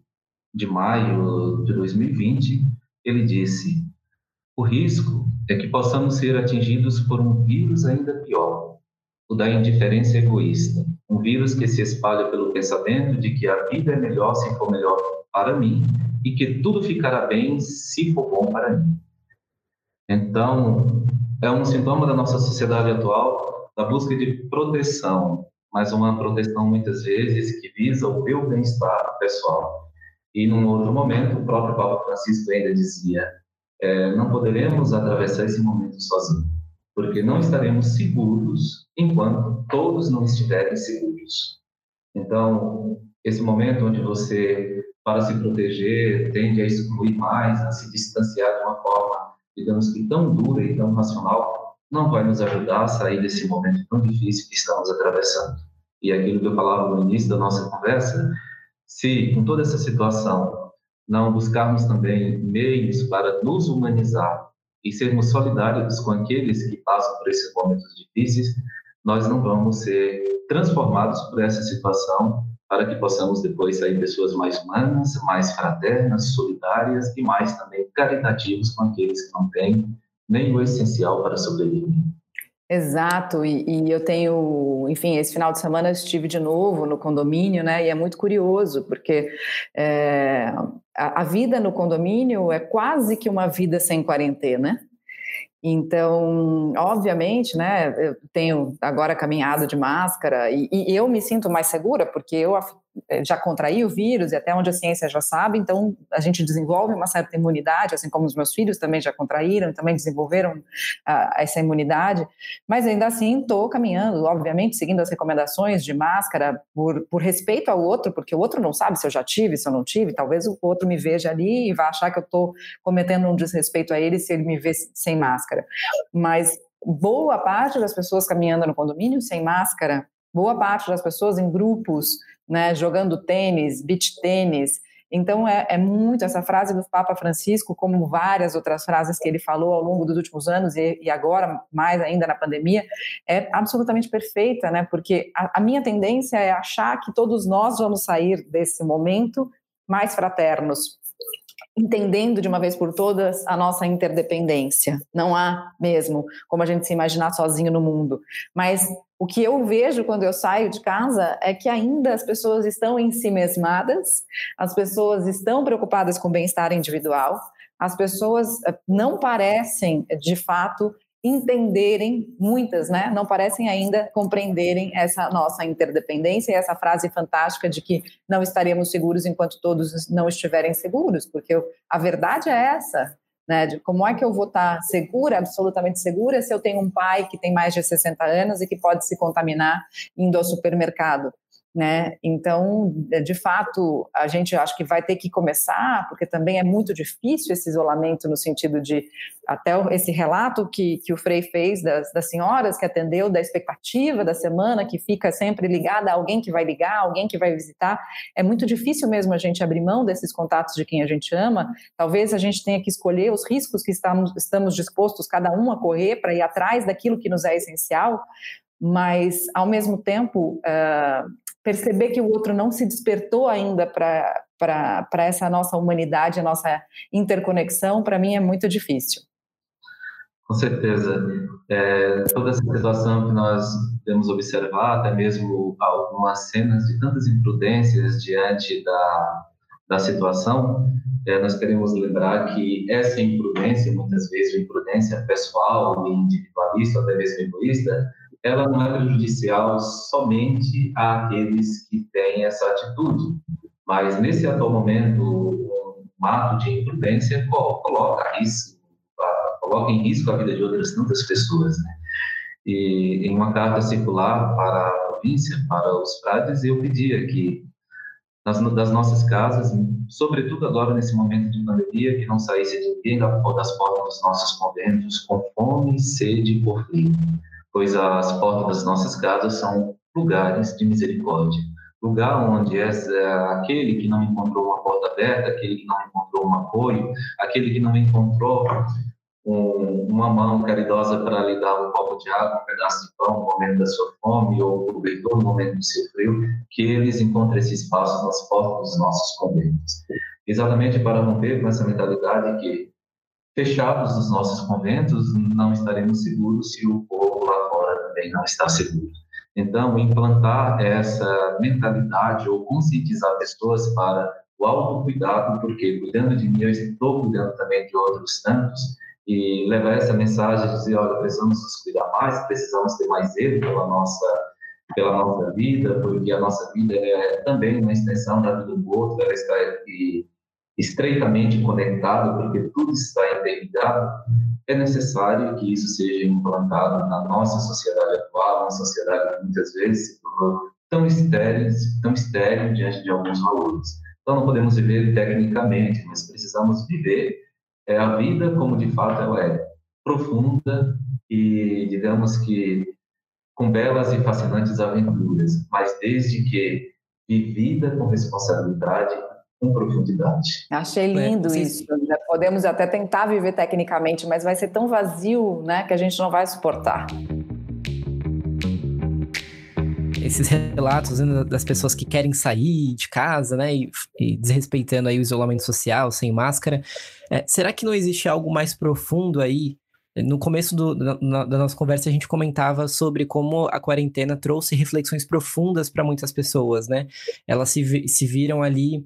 Speaker 2: de maio de 2020, ele disse: O risco é que possamos ser atingidos por um vírus ainda pior, o da indiferença egoísta, um vírus que se espalha pelo pensamento de que a vida é melhor se for melhor para mim e que tudo ficará bem se for bom para mim. Então, é um sintoma da nossa sociedade atual da busca de proteção, mas uma proteção muitas vezes que visa o meu bem-estar pessoal. E num outro momento, o próprio Papa Francisco ainda dizia: é, não poderemos atravessar esse momento sozinhos, porque não estaremos seguros enquanto todos não estiverem seguros. Então, esse momento onde você, para se proteger, tende a excluir mais, a se distanciar de uma forma, digamos que tão dura e tão racional, não vai nos ajudar a sair desse momento tão difícil que estamos atravessando. E aquilo que eu falava no início da nossa conversa, se com toda essa situação não buscarmos também meios para nos humanizar e sermos solidários com aqueles que passam por esses momentos difíceis, nós não vamos ser transformados por essa situação para que possamos depois sair pessoas mais humanas, mais fraternas, solidárias e mais também caritativos com aqueles que não têm nem o essencial para sobreviver.
Speaker 1: Exato, e, e, eu tenho, enfim, esse final de semana estive de novo no condomínio, né? E é muito curioso, porque é, a, a, vida no condomínio é quase que uma vida sem quarentena. Então, obviamente, né? Eu tenho agora caminhado de máscara e, e eu me sinto mais segura, porque eu já contraí o vírus e até onde a ciência já sabe, então a gente desenvolve uma certa imunidade, assim como os meus filhos também já contraíram também desenvolveram uh, essa imunidade, mas ainda assim estou caminhando, obviamente, seguindo as recomendações de máscara por, por respeito ao outro, porque o outro não sabe se eu já tive, se eu não tive, talvez o outro me veja ali e vá achar que eu estou cometendo um desrespeito a ele se ele me vê sem máscara, mas boa parte das pessoas caminhando no condomínio sem máscara, boa parte das pessoas em grupos né, jogando tênis, beach tênis. Então, é, é, muito essa frase do Papa Francisco, como várias outras frases que ele falou ao longo dos últimos anos e, e agora, mais ainda na pandemia, é absolutamente perfeita, né? Porque a, a minha tendência é achar que todos nós vamos sair desse momento mais fraternos, entendendo de uma vez por todas a nossa interdependência. Não há mesmo como a gente se imaginar sozinho no mundo, mas o que eu vejo quando eu saio de casa é que ainda as pessoas estão em si mesmadas, as pessoas estão preocupadas com o bem-estar individual, as pessoas eh, não parecem, de fato, entenderem, muitas, né, não parecem ainda compreenderem essa nossa interdependência e essa frase fantástica de que não estaremos seguros enquanto todos não estiverem seguros, porque a verdade é essa, né, de como é que eu vou estar segura, absolutamente segura, se eu tenho um pai que tem mais de 60 anos e que pode se contaminar indo ao supermercado né? Então, de fato, a gente acho que vai ter que começar, porque também é muito difícil esse isolamento no sentido de até esse relato que, que o Frei fez das, das senhoras que atendeu, da expectativa da semana, que fica sempre ligada a alguém que vai ligar, alguém que vai visitar. É muito difícil mesmo a gente abrir mão desses contatos de quem a gente ama. Talvez a gente tenha que escolher os riscos que estamos, estamos dispostos, cada um, a correr para ir atrás daquilo que nos é essencial, mas ao mesmo tempo uh, perceber que o outro não se despertou ainda para essa nossa humanidade, a nossa interconexão, para mim é muito difícil.
Speaker 2: Com certeza. É, toda essa situação que nós podemos observar, até mesmo algumas cenas de tantas imprudências diante da, da situação, é, nós queremos lembrar que essa imprudência, muitas vezes imprudência pessoal, individualista, até mesmo egoísta, ela não é prejudicial somente àqueles que têm essa atitude, mas nesse atual momento, um ato de imprudência coloca, risco, coloca em risco a vida de outras tantas pessoas. Né? E em uma carta circular para a província, para os frades, eu pedia que das, das nossas casas, sobretudo agora nesse momento de pandemia, que não saísse ninguém das portas dos nossos conventos com fome, sede e por frio pois as portas das nossas casas são lugares de misericórdia, lugar onde essa, aquele que não encontrou uma porta aberta, aquele que não encontrou um apoio, aquele que não encontrou um, uma mão caridosa para lhe dar um copo de água, um pedaço de pão no momento da sua fome ou um cobertor no momento do seu frio, que eles encontrem esse espaço nas portas dos nossos conventos. Exatamente para romper com essa mentalidade que fechados nos nossos conventos não estaremos seguros se o povo lá fora também não está seguro. Então, implantar essa mentalidade ou conscientizar pessoas para o autocuidado, porque cuidando de mim, eu estou cuidando também de outros tantos, e levar essa mensagem de dizer, olha, precisamos nos cuidar mais, precisamos ter mais zelo pela nossa, pela nossa vida, porque a nossa vida é também uma extensão da vida do outro, ela está estreitamente conectada, porque tudo está interligado, é necessário que isso seja implantado na nossa sociedade atual, uma sociedade que muitas vezes se tornou tão estéril, tão estéril diante de alguns valores. Então, não podemos viver tecnicamente, mas precisamos viver é a vida como de fato ela é, profunda e, digamos que, com belas e fascinantes aventuras, mas desde que vivida com responsabilidade, com profundidade.
Speaker 1: Achei é, lindo é, isso. Podemos até tentar viver tecnicamente, mas vai ser tão vazio, né, que a gente não vai suportar
Speaker 7: esses relatos né, das pessoas que querem sair de casa, né, e, e desrespeitando aí o isolamento social, sem máscara. É, será que não existe algo mais profundo aí? No começo do, da, da, nossa conversa, a gente comentava sobre como a quarentena trouxe reflexões profundas para muitas pessoas, né? Elas se, se viram ali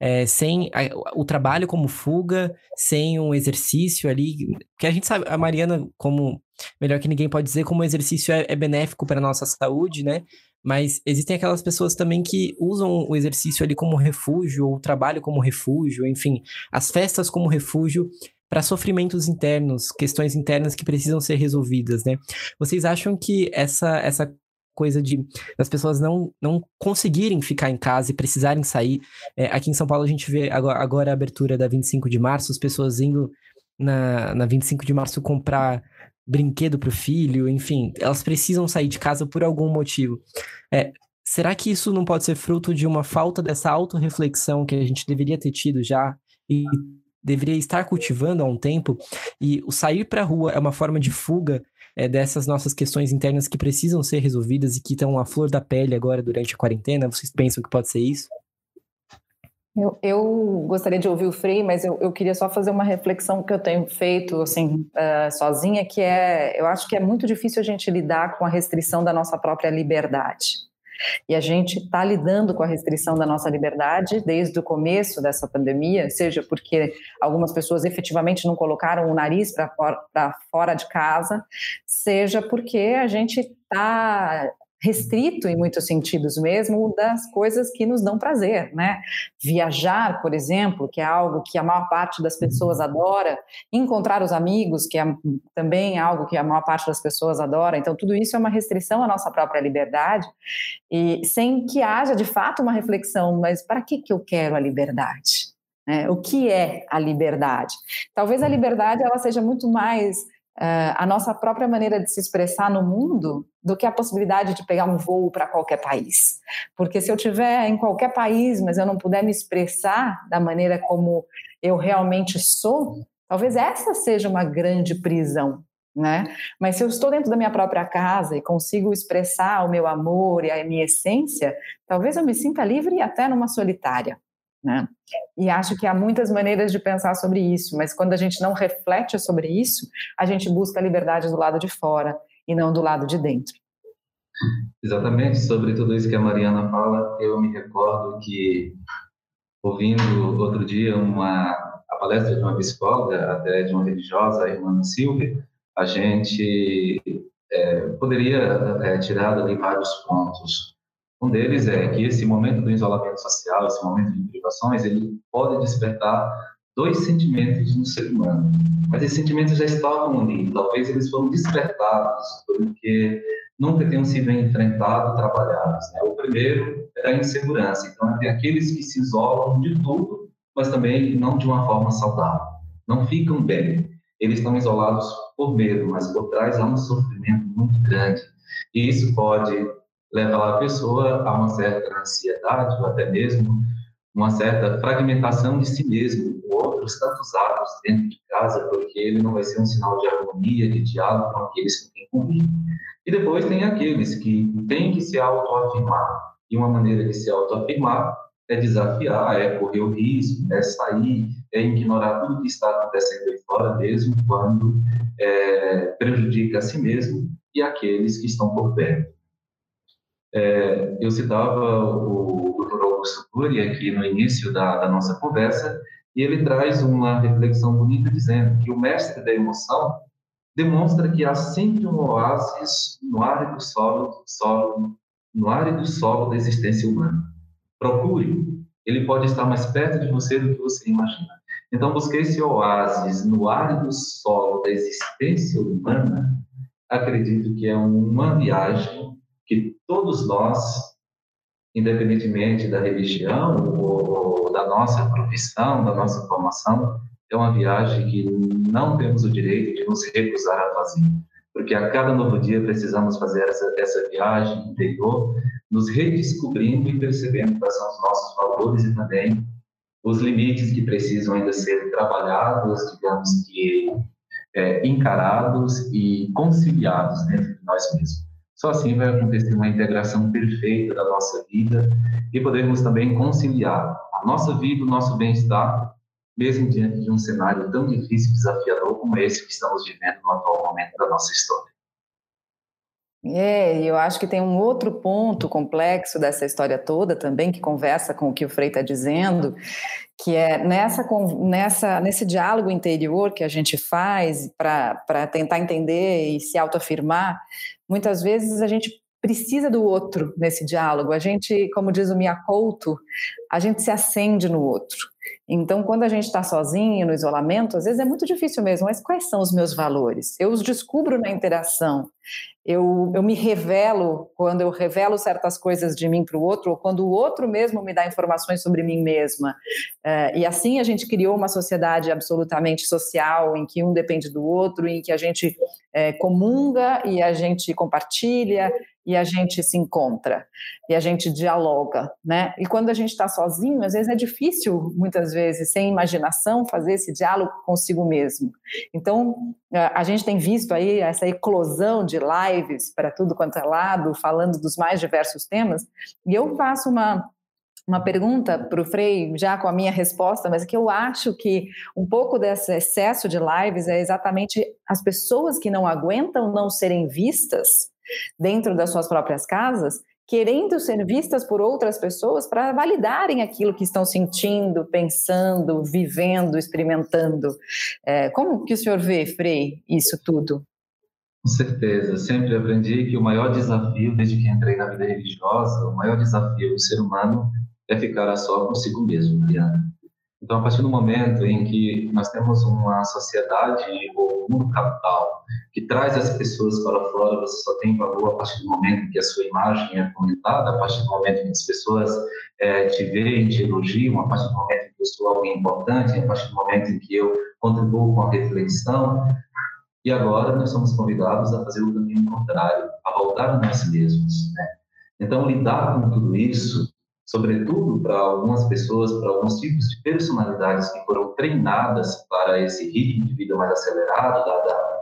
Speaker 7: é, sem a, o trabalho como fuga, sem um exercício ali, que a gente sabe, a Mariana, como melhor que ninguém pode dizer, como exercício é, é benéfico para a nossa saúde, né? Mas existem aquelas pessoas também que usam o exercício ali como refúgio, ou o trabalho como refúgio, enfim, as festas como refúgio para sofrimentos internos, questões internas que precisam ser resolvidas, né? Vocês acham que essa, essa coisa de das pessoas não, não conseguirem ficar em casa e precisarem sair. É, aqui em São Paulo a gente vê agora, agora, a abertura da 25 de março, as pessoas indo na, na 25 de março comprar brinquedo para o filho, enfim, elas precisam sair de casa por algum motivo. É, será que isso não pode ser fruto de uma falta dessa autorreflexão que a gente deveria ter tido já e deveria estar cultivando há um tempo? E o sair para a rua é uma forma de fuga é, dessas nossas questões internas que precisam ser resolvidas e que estão à flor da pele agora durante a quarentena? Vocês pensam que pode ser isso?
Speaker 1: Eu, eu, gostaria de ouvir o Frei, mas eu, eu, queria só fazer uma reflexão que eu tenho feito assim uh, sozinha, que é, eu acho que é muito difícil a gente lidar com a restrição da nossa própria liberdade. E a gente está lidando com a restrição da nossa liberdade desde o começo dessa pandemia, seja porque algumas pessoas efetivamente não colocaram o nariz para fora, fora de casa, seja porque a gente está restrito em muitos sentidos mesmo das coisas que nos dão prazer, né? Viajar, por exemplo, que é algo que a maior parte das pessoas adora, encontrar os amigos, que é também algo que a maior parte das pessoas adora. Então, tudo isso é uma restrição à nossa própria liberdade e sem que haja de fato uma reflexão, mas para que que eu quero a liberdade? É, o que é a liberdade? Talvez a liberdade ela seja muito mais uh, a nossa própria maneira de se expressar no mundo do que a possibilidade de pegar um voo para qualquer país. Porque se eu tiver em qualquer país, mas eu não puder me expressar da maneira como eu realmente sou, talvez essa seja uma grande prisão. Né? Mas se eu estou dentro da minha própria casa e consigo expressar o meu amor e a minha essência, talvez eu me sinta livre até numa solitária. Né? E acho que há muitas maneiras de pensar sobre isso, mas quando a gente não reflete sobre isso, a gente busca a liberdade do lado de fora e não do lado de dentro.
Speaker 2: Exatamente, sobre tudo isso que a Mariana fala, eu me recordo que, ouvindo outro dia uma, a palestra de uma psicóloga, até de uma religiosa, a irmã Silvia, a gente é, poderia é, tirar ali vários pontos um deles é que esse momento do isolamento social, esse momento de privações, ele pode despertar dois sentimentos no ser humano. Mas esses sentimentos já estavam ali, talvez eles foram despertados porque nunca tenham sido enfrentados, trabalhados. Né? O primeiro é a insegurança. Então, tem aqueles que se isolam de tudo, mas também não de uma forma saudável. Não ficam bem. Eles estão isolados por medo, mas por trás há um sofrimento muito grande. E isso pode leva a pessoa a uma certa ansiedade ou até mesmo uma certa fragmentação de si mesmo, com outros tantos atos dentro de casa, porque ele não vai ser um sinal de harmonia, de diálogo com aqueles com quem convive. E depois tem aqueles que têm que se autoafirmar. E uma maneira de se autoafirmar é desafiar, é correr o risco, é sair, é ignorar tudo que está acontecendo aí fora mesmo, quando é, prejudica a si mesmo e aqueles que estão por perto. É, eu citava o Dr. Augusto Cury aqui no início da, da, nossa conversa, e ele traz uma reflexão bonita dizendo que o mestre da emoção demonstra que há sempre um oásis no árido solo, solo, no árido solo da existência humana. Procure, ele pode estar mais perto de você do que você imagina. Então, buscar esse oásis no árido solo da existência humana, acredito que é uma viagem que todos nós, independentemente da religião ou da nossa profissão, da nossa formação, é uma viagem que não temos o direito de nos recusar a fazer. Porque a cada novo dia precisamos fazer essa, essa viagem interior, nos redescobrindo e percebendo quais são os nossos valores e também os limites que precisam ainda ser trabalhados, digamos que é, encarados e conciliados dentro de nós mesmos. Só assim vai acontecer uma integração perfeita da nossa vida e podermos também conciliar a nossa vida, o nosso bem-estar, mesmo diante de um cenário tão difícil e desafiador como esse que estamos vivendo no atual momento da nossa história.
Speaker 1: É, eu acho que tem um outro ponto complexo dessa história toda também, que conversa com o que o Frei está dizendo, que é nessa, nessa, nesse diálogo interior que a gente faz para tentar entender e se autoafirmar, muitas vezes a gente precisa do outro nesse diálogo. A gente, como diz o Miyakoto, a gente se acende no outro. Então, quando a gente está sozinho no isolamento, às vezes é muito difícil mesmo. Mas quais são os meus valores? Eu os descubro na interação. Eu, eu me revelo quando eu revelo certas coisas de mim para o outro, ou quando o outro mesmo me dá informações sobre mim mesma. É, e assim a gente criou uma sociedade absolutamente social, em que um depende do outro, em que a gente é, comunga e a gente compartilha e a gente se encontra e a gente dialoga, né? E quando a gente está sozinho, às vezes é difícil, muitas vezes, sem imaginação, fazer esse diálogo consigo mesmo. Então, a gente tem visto aí essa eclosão de lives para tudo quanto é lado, falando dos mais diversos temas, e eu faço uma uma pergunta para o Frei, já com a minha resposta, mas que eu acho que um pouco desse excesso de lives é exatamente as pessoas que não aguentam não serem vistas dentro das suas próprias casas, querendo ser vistas por outras pessoas para validarem aquilo que estão sentindo, pensando, vivendo, experimentando. É, como que o senhor vê, Frei, isso tudo?
Speaker 2: Com certeza, sempre aprendi que o maior desafio, desde que entrei na vida religiosa, o maior desafio do ser humano é ficar a só consigo mesmo, Mariana. Então, a partir do momento em que nós temos uma sociedade ou um mundo capital que traz as pessoas para fora, você só tem valor a partir do momento em que a sua imagem é comentada, a partir do momento em que as pessoas é, te veem, te elogiam, a partir do momento em que eu sou alguém importante, a partir do momento em que eu contribuo com a reflexão. E agora nós somos convidados a fazer o caminho contrário, a voltar a nós mesmos. Né? Então, lidar com tudo isso sobretudo para algumas pessoas, para alguns tipos de personalidades que foram treinadas para esse ritmo de vida mais acelerado, da, da,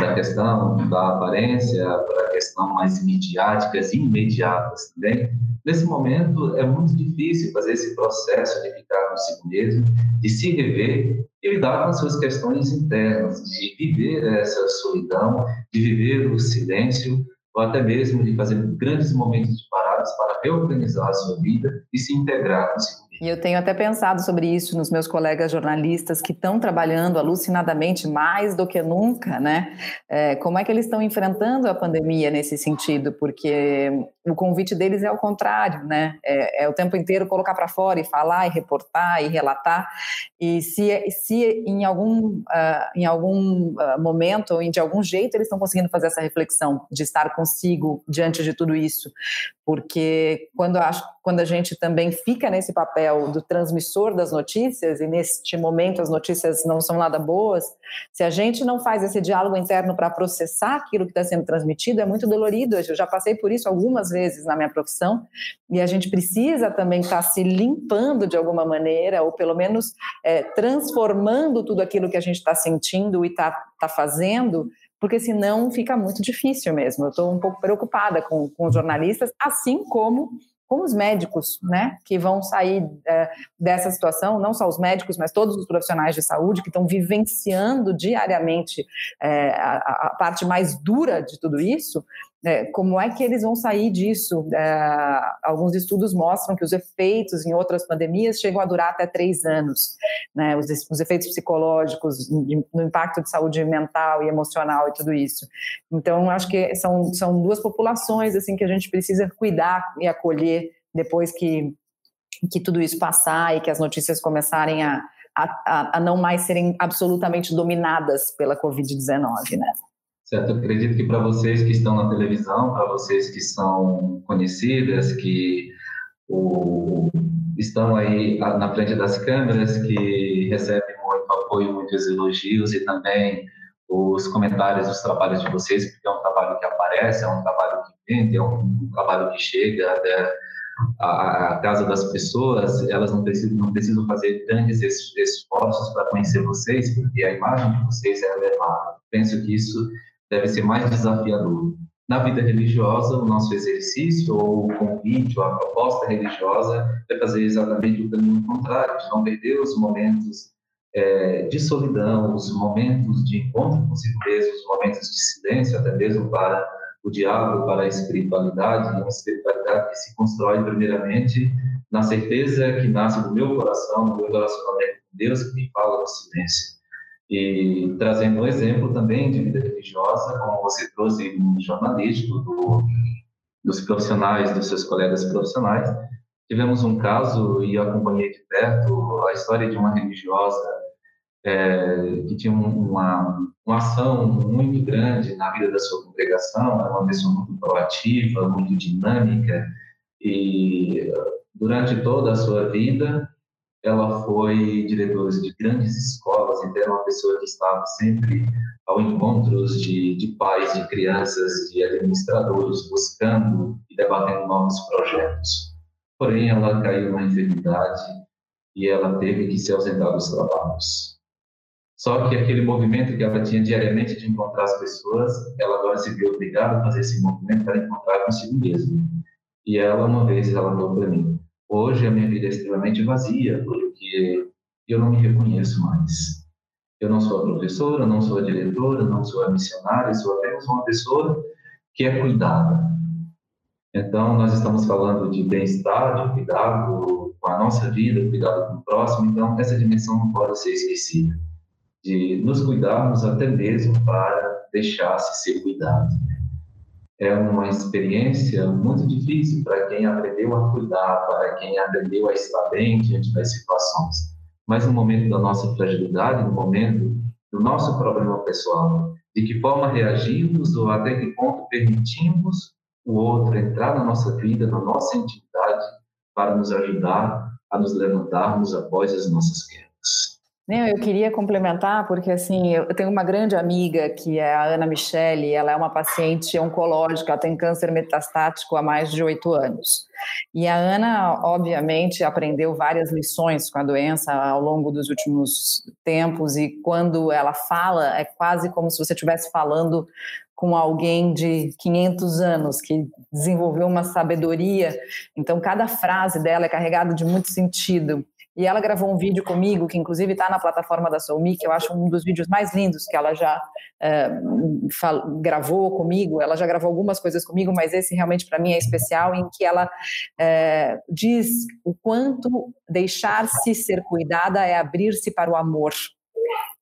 Speaker 2: da questão da aparência, para a questão mais midiáticas imediatas também. Nesse momento, é muito difícil fazer esse processo de ficar consigo mesmo, de se rever e lidar com as suas questões internas, de viver essa solidão, de viver o silêncio, ou até mesmo de fazer grandes momentos de para reorganizar a sua vida e se integrar consigo
Speaker 1: e eu tenho até pensado sobre isso nos meus colegas jornalistas que estão trabalhando alucinadamente mais do que nunca, né? É, como é que eles estão enfrentando a pandemia nesse sentido? Porque o convite deles é o contrário, né? É, é o tempo inteiro colocar para fora e falar e reportar e relatar. E se, se em algum, uh, em algum uh, momento ou de algum jeito eles estão conseguindo fazer essa reflexão de estar consigo diante de tudo isso, porque quando, acho, quando a gente também fica nesse papel do transmissor das notícias, e neste momento as notícias não são nada boas, se a gente não faz esse diálogo interno para processar aquilo que está sendo transmitido, é muito dolorido. Eu já passei por isso algumas vezes na minha profissão, e a gente precisa também estar tá se limpando de alguma maneira, ou pelo menos é, transformando tudo aquilo que a gente está sentindo e está tá fazendo porque senão fica muito difícil mesmo. Eu estou um pouco preocupada com, com os jornalistas, assim como com os médicos, né, que vão sair é, dessa situação, não só os médicos, mas todos os profissionais de saúde que estão vivenciando diariamente é, a, a, parte mais dura de tudo isso, é, como é que eles vão sair disso? É, alguns estudos mostram que os efeitos em outras pandemias chegam a durar até três anos, né? os, os efeitos psicológicos, no impacto de saúde mental e emocional e tudo isso. Então, acho que são, são duas populações assim que a gente precisa cuidar e acolher depois que, que tudo isso passar e que as notícias começarem a, a, a não mais serem absolutamente dominadas pela Covid-19, né?
Speaker 2: Certo, eu acredito que para vocês que estão na televisão, para vocês que são conhecidas, que o, estão aí na frente das câmeras, que recebem muito apoio, muitos elogios e também os comentários dos trabalhos de vocês, porque é um trabalho que aparece, é um trabalho que vende, é um, trabalho que chega até a, a, casa das pessoas, elas não precisam, não precisam fazer grandes esforços para conhecer vocês, porque a imagem de vocês é elevada. Penso que isso deve ser mais desafiador. Na vida religiosa, o nosso exercício, ou o convite, ou a proposta religiosa é fazer exatamente o caminho contrário, não perder os momentos é, de solidão, os momentos de encontro consigo mesmo, os momentos de silêncio, até mesmo para o diálogo, para a espiritualidade, uma espiritualidade que se constrói primeiramente na certeza que nasce do meu coração, do meu relacionamento com Deus, que me fala no silêncio. E trazendo um exemplo também de vida religiosa, como você trouxe no jornalístico do, dos profissionais, dos seus colegas profissionais, tivemos um caso e acompanhei de perto a história de uma religiosa é, que tinha uma, uma ação muito grande na vida da sua congregação, era uma pessoa muito proativa, muito dinâmica, e durante toda a sua vida ela foi diretora de grandes escolas, então era uma pessoa que estava sempre ao encontro de, de pais, de crianças, de administradores, buscando e debatendo novos projetos. Porém, ela caiu na enfermidade e ela teve que se ausentar dos trabalhos. Só que aquele movimento que ela tinha diariamente de encontrar as pessoas, ela agora se viu obrigada a fazer esse movimento para encontrar consigo mesma. E ela, uma vez, ela falou para mim, Hoje a minha vida é extremamente vazia, porque eu não me reconheço mais. Eu não sou a professora, não sou a diretora, não sou a missionária, sou apenas uma pessoa que é cuidada. Então, nós estamos falando de bem-estar, de cuidado com a nossa vida, cuidado com o próximo, então essa dimensão não pode ser esquecida, de nos cuidarmos até mesmo para deixar-se ser cuidado é uma experiência muito difícil para quem aprendeu a cuidar, para quem aprendeu a estar bem diante das situações. Mas no momento da nossa fragilidade, no momento do nosso problema pessoal, de que forma reagimos ou até que ponto permitimos o outro entrar na nossa vida, na nossa intimidade, para nos ajudar a nos levantarmos após as nossas quedas.
Speaker 1: Não, eu queria complementar, porque assim, eu tenho uma grande amiga que é a Ana Michele, ela é uma paciente oncológica, ela tem câncer metastático há mais de oito anos. E a Ana, obviamente, aprendeu várias lições com a doença ao longo dos últimos tempos, e quando ela fala, é quase como se você estivesse falando com alguém de 500 anos que desenvolveu uma sabedoria. Então, cada frase dela é carregada de muito sentido. E ela gravou um vídeo comigo, que inclusive está na plataforma da Soumi, que eu acho um dos vídeos mais lindos que ela já é, gravou comigo. Ela já gravou algumas coisas comigo, mas esse realmente para mim é especial, em que ela é, diz o quanto deixar-se ser cuidada é abrir-se para o amor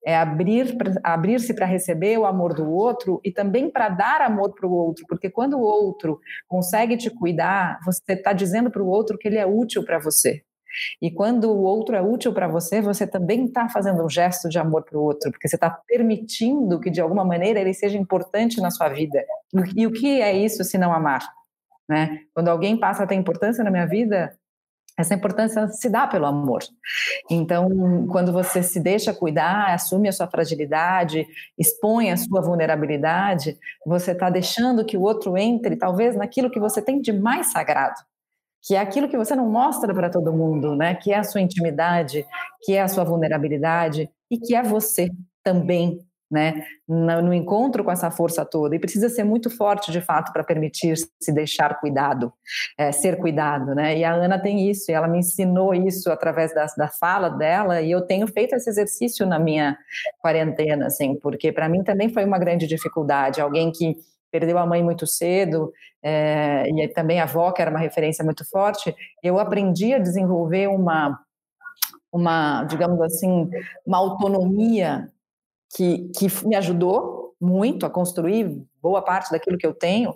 Speaker 1: é abrir abrir-se para receber o amor do outro e também para dar amor para o outro, porque quando o outro consegue te cuidar, você está dizendo para o outro que ele é útil para você. E quando o outro é útil para você, você também está fazendo um gesto de amor para o outro, porque você está permitindo que de alguma maneira ele seja importante na sua vida. E o que é isso se não amar? né? Quando alguém passa a ter importância na minha vida, essa importância se dá pelo amor. Então, quando você se deixa cuidar, assume a sua fragilidade, expõe a sua vulnerabilidade, você está deixando que o outro entre, talvez, naquilo que você tem de mais sagrado, que é aquilo que você não mostra para todo mundo, né? Que é a sua intimidade, que é a sua vulnerabilidade e que é você também né, no encontro com essa força toda e precisa ser muito forte de fato para permitir se deixar cuidado, é, ser cuidado, né? E a Ana tem isso, e ela me ensinou isso através da, da fala dela e eu tenho feito esse exercício na minha quarentena, assim, porque para mim também foi uma grande dificuldade, alguém que perdeu a mãe muito cedo é, e também a avó que era uma referência muito forte, eu aprendi a desenvolver uma uma, digamos assim, uma autonomia que, que me ajudou muito a construir boa parte daquilo que eu tenho,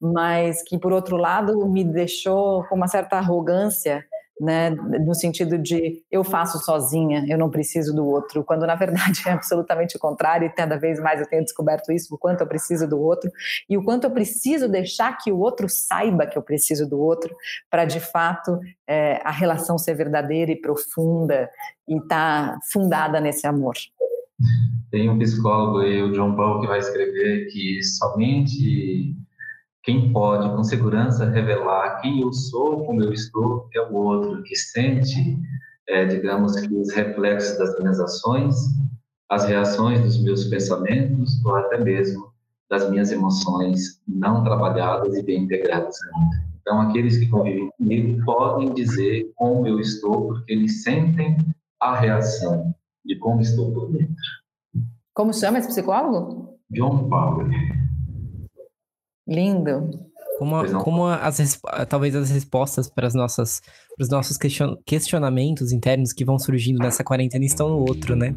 Speaker 1: mas que, por outro lado, me deixou com uma certa arrogância né, no sentido de eu faço sozinha, eu não preciso do outro, quando na verdade é absolutamente o contrário, e cada vez mais eu tenho descoberto isso, o quanto eu preciso do outro, e o quanto eu preciso deixar que o outro saiba que eu preciso do outro, para de fato é, a relação ser verdadeira e profunda e estar tá fundada nesse amor.
Speaker 2: Tem um psicólogo aí, o John Paul, que vai escrever que somente quem pode com segurança revelar quem eu sou, como eu estou, é o outro que sente, é, digamos que os reflexos das minhas ações, as reações dos meus pensamentos ou até mesmo das minhas emoções não trabalhadas e bem integradas Então, aqueles que convivem comigo podem dizer como eu estou, porque eles sentem a reação de como estou por dentro.
Speaker 1: Como chama esse psicólogo?
Speaker 2: John Powell.
Speaker 1: Lindo.
Speaker 7: Como, como as, talvez as respostas para, as nossas, para os nossos questionamentos internos que vão surgindo nessa quarentena estão no outro, né?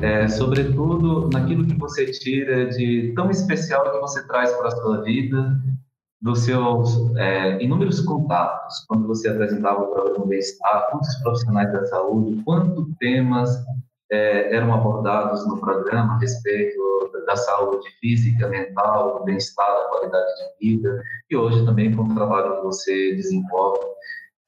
Speaker 2: É, sobretudo naquilo que você tira de tão especial que você traz para a sua vida, dos seus é, inúmeros contatos, quando você apresentava o programa Bem-Estar, quantos profissionais da saúde, quantos temas é, eram abordados no programa a respeito da saúde física, mental, do bem-estar, da qualidade de vida, e hoje também com o trabalho que você desenvolve.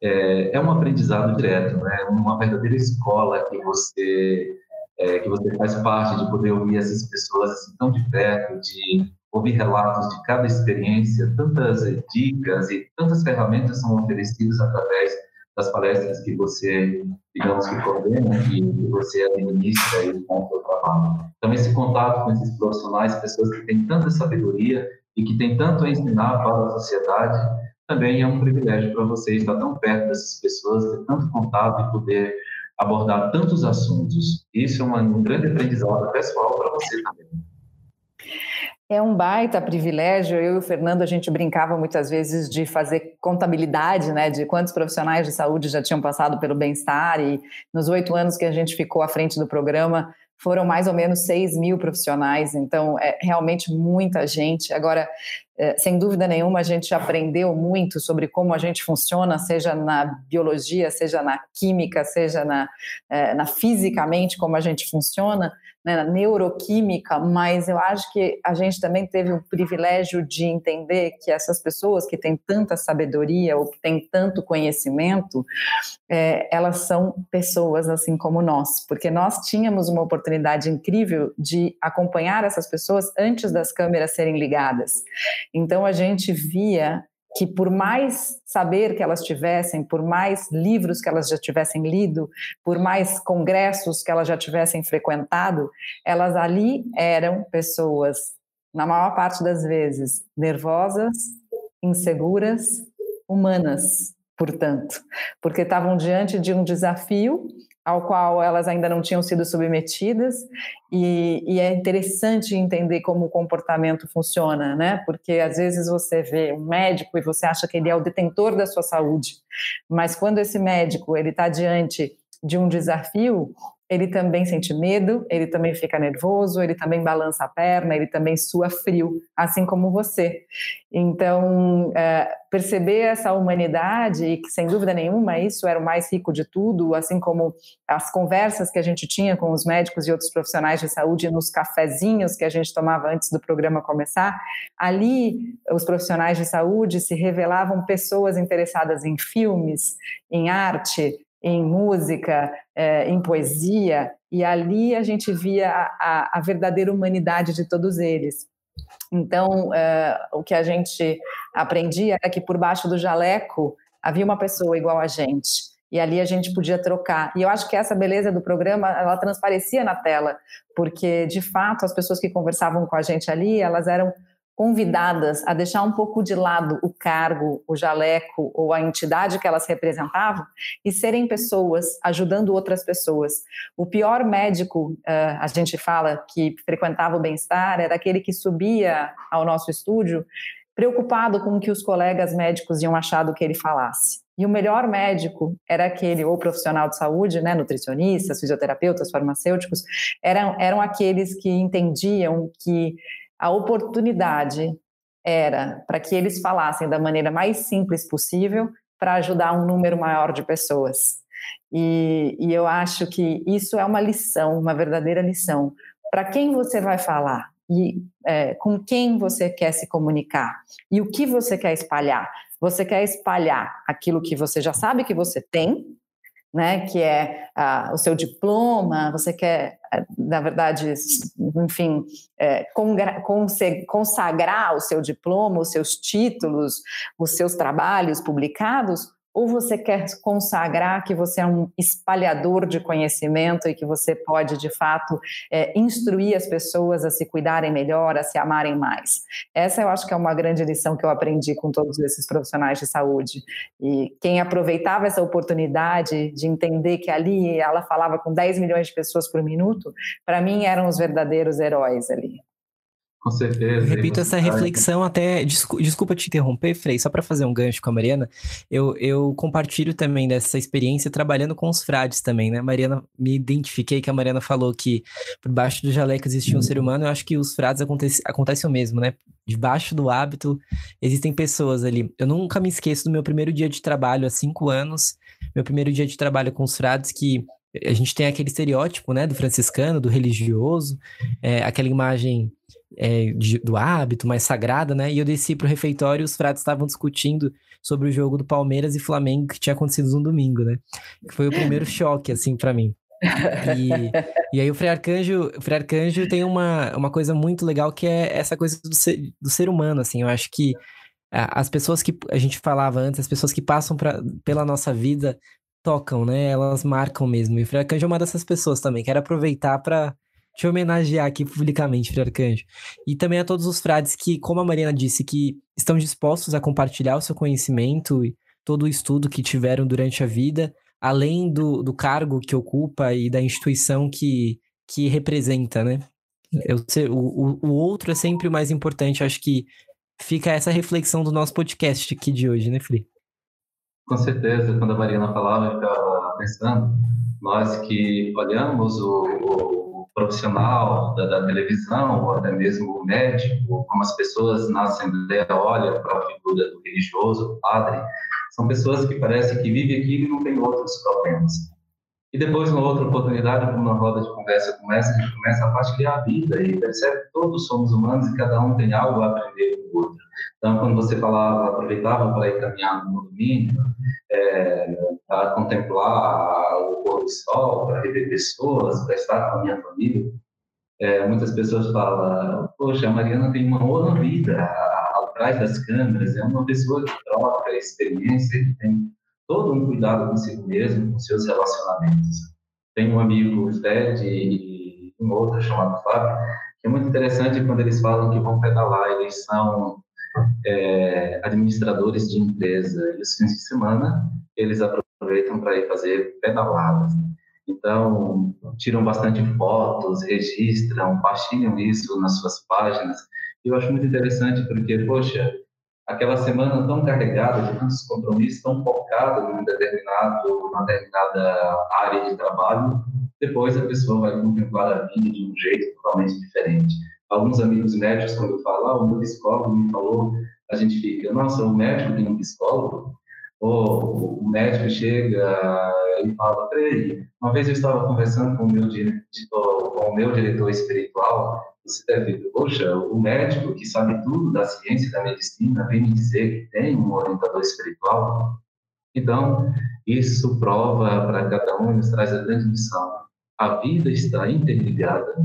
Speaker 2: É, é um aprendizado direto, né? uma verdadeira escola que você, é, que você faz parte de poder ouvir essas pessoas assim, tão de perto, de ouvir relatos de cada experiência, tantas dicas e tantas ferramentas são oferecidas através das palestras que você, digamos que coordena, que você administra e com o trabalho. Então, esse contato com esses profissionais, pessoas que têm tanta sabedoria e que têm tanto a ensinar para a sociedade, também é um privilégio para você estar tão perto dessas pessoas, ter tanto contato e poder abordar tantos assuntos. Isso é um grande aprendizado pessoal para você também.
Speaker 1: É um baita privilégio. Eu e o Fernando, a gente brincava muitas vezes de fazer contabilidade, né, de quantos profissionais de saúde já tinham passado pelo bem-estar. E nos oito anos que a gente ficou à frente do programa, foram mais ou menos 6 mil profissionais, então é realmente muita gente. Agora, é, sem dúvida nenhuma, a gente aprendeu muito sobre como a gente funciona, seja na biologia, seja na química, seja na, é, na fisicamente como a gente funciona, né, neuroquímica, mas eu acho que a gente também teve o privilégio de entender que essas pessoas que têm tanta sabedoria ou que têm tanto conhecimento, é, elas são pessoas assim como nós, porque nós tínhamos uma oportunidade incrível de acompanhar essas pessoas antes das câmeras serem ligadas. Então a gente via que por mais saber que elas tivessem, por mais livros que elas já tivessem lido, por mais congressos que elas já tivessem frequentado, elas ali eram pessoas, na maior parte das vezes, nervosas, inseguras, humanas, portanto, porque estavam diante de um desafio ao qual elas ainda não tinham sido submetidas, e, e, é interessante entender como o comportamento funciona, né? Porque às vezes você vê um médico e você acha que ele é o detentor da sua saúde, mas quando esse médico ele está diante de um desafio, ele também sente medo, ele também fica nervoso, ele também balança a perna, ele também sua frio, assim como você. Então, é, perceber essa humanidade, e que sem dúvida nenhuma isso era o mais rico de tudo, assim como as conversas que a gente tinha com os médicos e outros profissionais de saúde nos cafezinhos que a gente tomava antes do programa começar, ali os profissionais de saúde se revelavam pessoas interessadas em filmes, em arte, em música, é, em poesia, e ali a gente via a, a, verdadeira humanidade de todos eles. Então, é, o que a gente aprendia era que por baixo do jaleco havia uma pessoa igual a gente. E ali a gente podia trocar. E eu acho que essa beleza do programa, ela transparecia na tela, porque de fato as pessoas que conversavam com a gente ali, elas eram convidadas a deixar um pouco de lado o cargo, o jaleco ou a entidade que elas representavam e serem pessoas ajudando outras pessoas. O pior médico, uh, a gente fala, que frequentava o bem-estar, era aquele que subia ao nosso estúdio preocupado com o que os colegas médicos iam achar do que ele falasse. E o melhor médico era aquele, ou profissional de saúde, né, nutricionistas, fisioterapeutas, farmacêuticos, eram, eram aqueles que entendiam que a oportunidade era para que eles falassem da maneira mais simples possível para ajudar um número maior de pessoas. E, e eu acho que isso é uma lição, uma verdadeira lição. Para quem você vai falar e é, com quem você quer se comunicar e o que você quer espalhar. Você quer espalhar aquilo que você já sabe que você tem, né, que é ah, o seu diploma, você quer, eh, na verdade, enfim, é, consagrar o seu diploma, os seus títulos, os seus trabalhos publicados, ou você quer consagrar que você é um espalhador de conhecimento e que você pode, de fato, é, instruir as pessoas a se cuidarem melhor, a se amarem mais? Essa eu acho que é uma grande lição que eu aprendi com todos esses profissionais de saúde. E quem aproveitava essa oportunidade de entender que ali ela falava com 10 milhões de pessoas por minuto, para mim eram os verdadeiros heróis ali.
Speaker 2: Com certeza.
Speaker 7: repito essa reflexão até. Desculpa te interromper, Frei, só para fazer um gancho com a Mariana. Eu, eu compartilho também dessa experiência trabalhando com os frades também, né? Mariana, me identifiquei que a Mariana falou que por baixo do jaleco existia um ser humano. Eu acho que os frades acontece, acontece o mesmo, né? Debaixo do hábito existem pessoas ali. Eu nunca me esqueço do meu primeiro dia de trabalho há cinco anos. Meu primeiro dia de trabalho com os frades que a gente tem aquele estereótipo, né, do franciscano, do religioso, é, aquela imagem é, de, do hábito mais sagrada, né? E eu desci pro refeitório e os frades estavam discutindo sobre o jogo do Palmeiras e Flamengo que tinha acontecido no domingo, né? Que foi o primeiro choque, assim, para mim. E, e aí o Frei Arcanjo, o Frei Arcanjo tem uma, uma coisa muito legal que é essa coisa do ser, do ser humano, assim. Eu acho que as pessoas que a gente falava antes, as pessoas que passam pra, pela nossa vida tocam, né? Elas marcam mesmo. E o Frei Arcanjo é uma dessas pessoas também. Quero aproveitar para te homenagear aqui publicamente, Frei Arcanjo. E também a todos os frades que, como a Mariana disse, que estão dispostos a compartilhar o seu conhecimento e todo o estudo que tiveram durante a vida, além do, do cargo que ocupa e da instituição que, que representa, né? Eu, o, o outro é sempre o mais importante. Acho que fica essa reflexão do nosso podcast aqui de hoje, né, Felipe?
Speaker 2: Com certeza, quando a Mariana falava, eu ficava pensando, nós que olhamos o, o profissional da, da, televisão, ou até mesmo o médico, como as pessoas na Assembleia olham para a figura do religioso, do padre, são pessoas que parecem que vivem aqui e não têm outros problemas. E depois, numa outra oportunidade, numa roda de conversa como essa, a gente começa a partilhar a vida e percebe que todos somos humanos e cada um tem algo a aprender com o outro. Então, quando você falava, aproveitava para ir caminhar no domingo, é, para contemplar do sol, para rever pessoas, para estar com a minha família, é, muitas pessoas falam, poxa, a Mariana tem uma outra vida atrás das câmeras, é uma pessoa que troca experiência, que tem todo um cuidado consigo mesmo, com seus relacionamentos. Tem um amigo, o Fred, e um outro chamado Fábio, que é muito interessante quando eles falam que vão pedalar, eles são é, administradores de empresa, e os fins de semana eles aproveitam para ir fazer pedaladas. Então, tiram bastante fotos, registram, partilham isso nas suas páginas. E eu acho muito interessante porque, poxa, aquela semana tão carregada de tantos compromissos, tão focada em determinado, uma determinada área de trabalho, depois a pessoa vai contemplar a vida de um jeito totalmente diferente. Alguns amigos médicos, quando eu falo, ah, o meu psicólogo me falou, a gente fica, nossa, o médico tem um psicólogo? Ou o médico chega e fala, peraí, uma vez eu estava conversando com o meu diretor, com o meu diretor espiritual, você deve, poxa, o médico que sabe tudo da ciência e da medicina vem me dizer que tem um orientador espiritual. Então, isso prova para cada um e nos traz a grande missão. A vida está interligada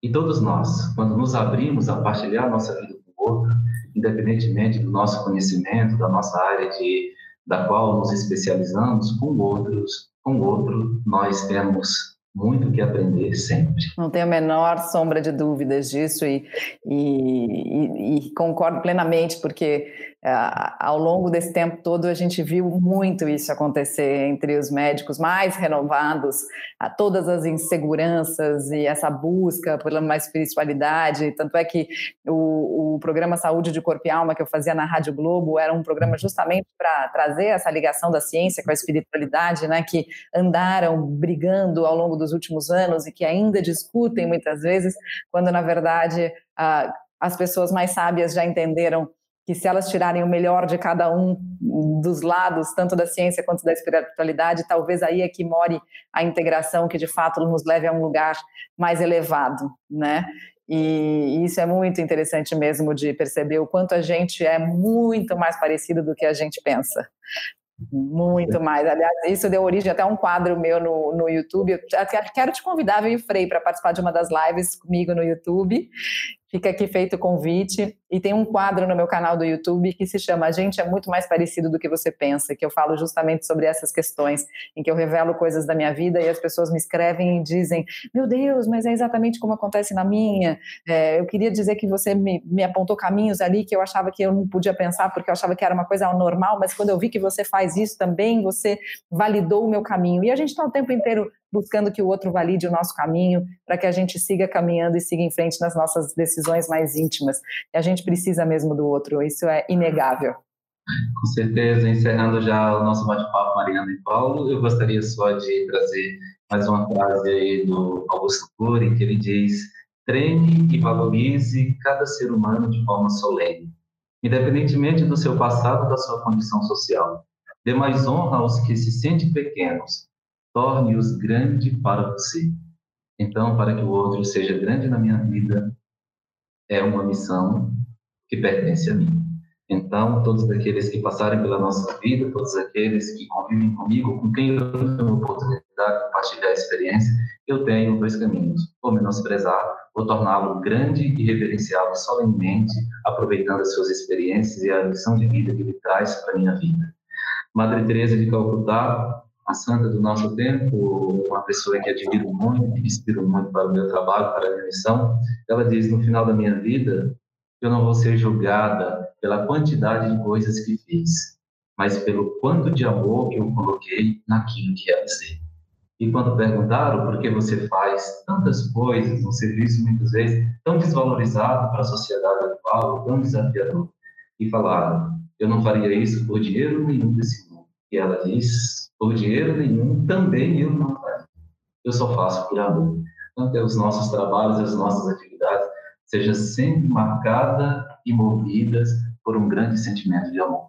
Speaker 2: e todos nós, quando nos abrimos a partilhar nossa vida com o outro, independentemente do nosso conhecimento, da nossa área de, da qual nos especializamos, com outros, com outro, nós temos muito que aprender sempre.
Speaker 1: Não tenho a menor sombra de dúvidas disso e, e, e, e concordo plenamente, porque ao longo desse tempo todo a gente viu muito isso acontecer entre os médicos mais renovados, a todas as inseguranças e essa busca pela mais espiritualidade. Tanto é que o, o programa Saúde de Corpo e Alma que eu fazia na Rádio Globo era um programa justamente para trazer essa ligação da ciência com a espiritualidade, né, que andaram brigando ao longo dos últimos anos e que ainda discutem muitas vezes, quando na verdade as pessoas mais sábias já entenderam que se elas tirarem o melhor de cada um dos lados, tanto da ciência quanto da espiritualidade, talvez aí é que more a integração que de fato nos leve a um lugar mais elevado, né? E isso é muito interessante mesmo de perceber o quanto a gente é muito mais parecido do que a gente pensa. Muito mais. Aliás, isso deu origem até a um quadro meu no, no YouTube. Eu quero te convidar, viu, Frei, para participar de uma das lives comigo no YouTube. Fica aqui feito o convite. E tem um quadro no meu canal do YouTube que se chama A gente é muito mais parecido do que você pensa, que eu falo justamente sobre essas questões, em que eu revelo coisas da minha vida e as pessoas me escrevem e dizem: Meu Deus, mas é exatamente como acontece na minha. É, eu queria dizer que você me, me apontou caminhos ali que eu achava que eu não podia pensar porque eu achava que era uma coisa normal, mas quando eu vi que você faz isso também, você validou o meu caminho. E a gente está o tempo inteiro buscando que o outro valide o nosso caminho, para que a gente siga caminhando e siga em frente nas nossas decisões mais íntimas. E a gente precisa mesmo do outro, isso é inegável.
Speaker 2: Com certeza, encerrando já o nosso bate-papo, Mariana e Paulo, eu gostaria só de trazer mais uma frase aí do Augusto Cury, que ele diz: treine e valorize cada ser humano de forma solene, independentemente do seu passado, da sua condição social. Dê mais honra aos que se sentem pequenos, torne-os grande para você. Então, para que o outro seja grande na minha vida, é uma missão que pertence a mim. Então, todos aqueles que passarem pela nossa vida, todos aqueles que convivem comigo, com quem eu tenho a oportunidade de compartilhar a experiência, eu tenho dois caminhos: ou menosprezar, ou torná-lo grande e reverenciá-lo solenemente, aproveitando as suas experiências e a lição de vida que ele traz para a minha vida. Madre Teresa de Calcutá a santa do nosso tempo, uma pessoa que admiro muito, que inspiro muito para o meu trabalho, para a minha missão, ela diz: no final da minha vida, eu não vou ser julgada pela quantidade de coisas que fiz, mas pelo quanto de amor que eu coloquei naquilo que realizei. E quando perguntaram por que você faz tantas coisas, um serviço muitas vezes tão desvalorizado para a sociedade atual, tão desafiador, e falaram: eu não faria isso por dinheiro nenhum desse mundo. E ela diz: por dinheiro nenhum, também eu não faço. Eu só faço por amor. Então, que os nossos trabalhos, as nossas atividades sejam sempre marcadas e movidas por um grande sentimento de amor.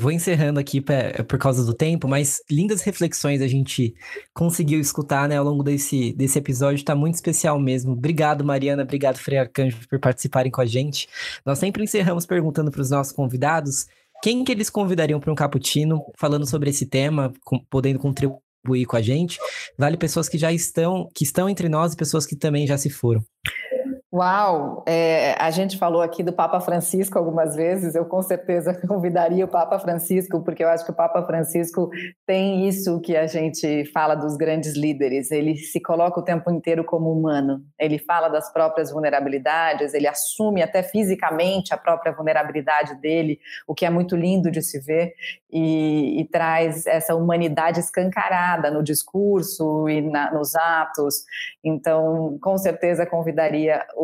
Speaker 7: Vou encerrando aqui por causa do tempo, mas lindas reflexões a gente conseguiu escutar né, ao longo desse, desse episódio, está muito especial mesmo. Obrigado, Mariana, obrigado, Frei Arcanjo, por participarem com a gente. Nós sempre encerramos perguntando para os nossos convidados quem que eles convidariam para um cappuccino falando sobre esse tema, com, podendo contribuir com a gente? Vale pessoas que já estão, que estão entre nós e pessoas que também já se foram.
Speaker 1: Uau! É, a gente falou aqui do Papa Francisco algumas vezes, eu com certeza convidaria o Papa Francisco, porque eu acho que o Papa Francisco tem isso que a gente fala dos grandes líderes, ele se coloca o tempo inteiro como humano, ele fala das próprias vulnerabilidades, ele assume até fisicamente a própria vulnerabilidade dele, o que é muito lindo de se ver, e, e traz essa humanidade escancarada no discurso e na, nos atos, então com certeza convidaria o,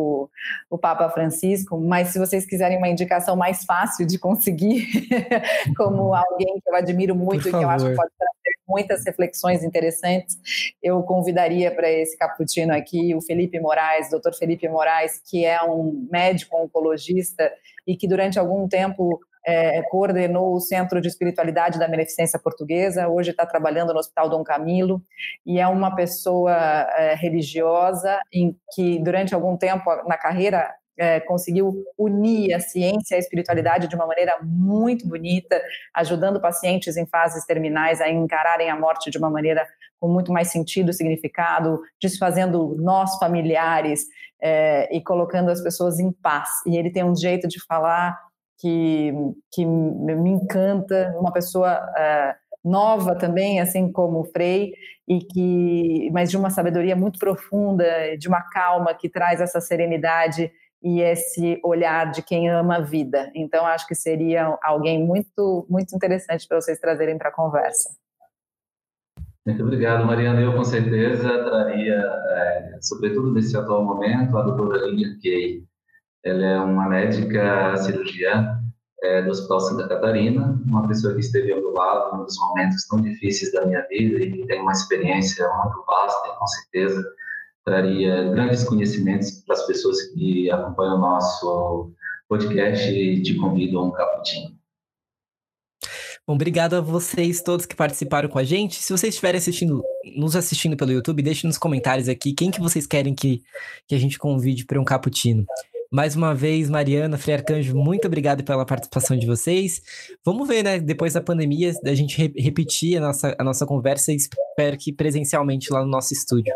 Speaker 1: o Papa Francisco, mas se vocês quiserem uma indicação mais fácil de conseguir, como alguém que eu admiro muito e que eu acho que pode trazer muitas reflexões interessantes. Eu convidaria para esse cappuccino aqui o Felipe Moraes, doutor Felipe Moraes, que é um médico oncologista e que durante algum tempo é, coordenou o Centro de Espiritualidade da Beneficência Portuguesa, hoje está trabalhando no Hospital Dom Camilo, e é uma pessoa é, religiosa em que, durante algum tempo na carreira, é, conseguiu unir a ciência e a espiritualidade de uma maneira muito bonita, ajudando pacientes em fases terminais a encararem a morte de uma maneira com muito mais sentido, significado, desfazendo nós familiares é, e colocando as pessoas em paz. E ele tem um jeito de falar que, que me encanta, uma pessoa uh, nova também, assim como o Frei, e que, mas de uma sabedoria muito profunda, de uma calma que traz essa serenidade e esse olhar de quem ama a vida. Então, acho que seria alguém muito, muito interessante para vocês trazerem para a conversa.
Speaker 2: Muito obrigado, Mariana. Eu, com certeza, traria, é, sobretudo nesse atual momento, a doutora Lilian Kay, ela é uma médica cirurgiã é, do Hospital Santa Catarina, uma pessoa que esteve ao meu lado nos momentos tão difíceis da minha vida e que tem uma experiência muito vasta e com certeza traria grandes conhecimentos para as pessoas que acompanham o nosso podcast e te convido a um cappuccino.
Speaker 7: Bom, obrigado a vocês todos que participaram com a gente. Se vocês estiverem assistindo, nos assistindo pelo YouTube, deixe nos comentários aqui quem que vocês querem que, que a gente convide para um cappuccino. Mais uma vez, Mariana, Frei Arcanjo, muito obrigado pela participação de vocês. Vamos ver, né? Depois da pandemia, a gente re repetir a nossa, a nossa conversa e espero que presencialmente lá no nosso estúdio.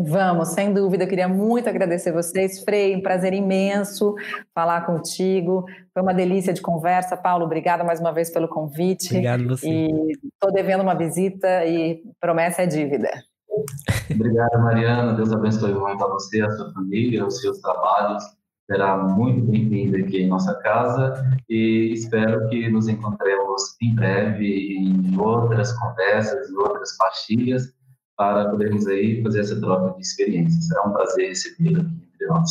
Speaker 1: Vamos, sem dúvida. Eu queria muito agradecer vocês. Frei, um prazer imenso falar contigo. Foi uma delícia de conversa. Paulo, obrigada mais uma vez pelo convite.
Speaker 7: Obrigado você.
Speaker 1: E estou devendo uma visita e promessa é dívida.
Speaker 2: Obrigado, Mariana. Deus abençoe muito a você, a sua família, os seus trabalhos. Será muito bem-vinda aqui em nossa casa e espero que nos encontremos em breve em outras conversas outras partilhas para podermos aí fazer essa troca de experiências. Será um prazer recebê-la aqui entre nós.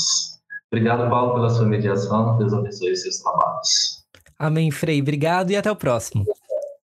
Speaker 2: Obrigado, Paulo, pela sua mediação. Deus abençoe os seus trabalhos.
Speaker 7: Amém, Frei. Obrigado e até o próximo.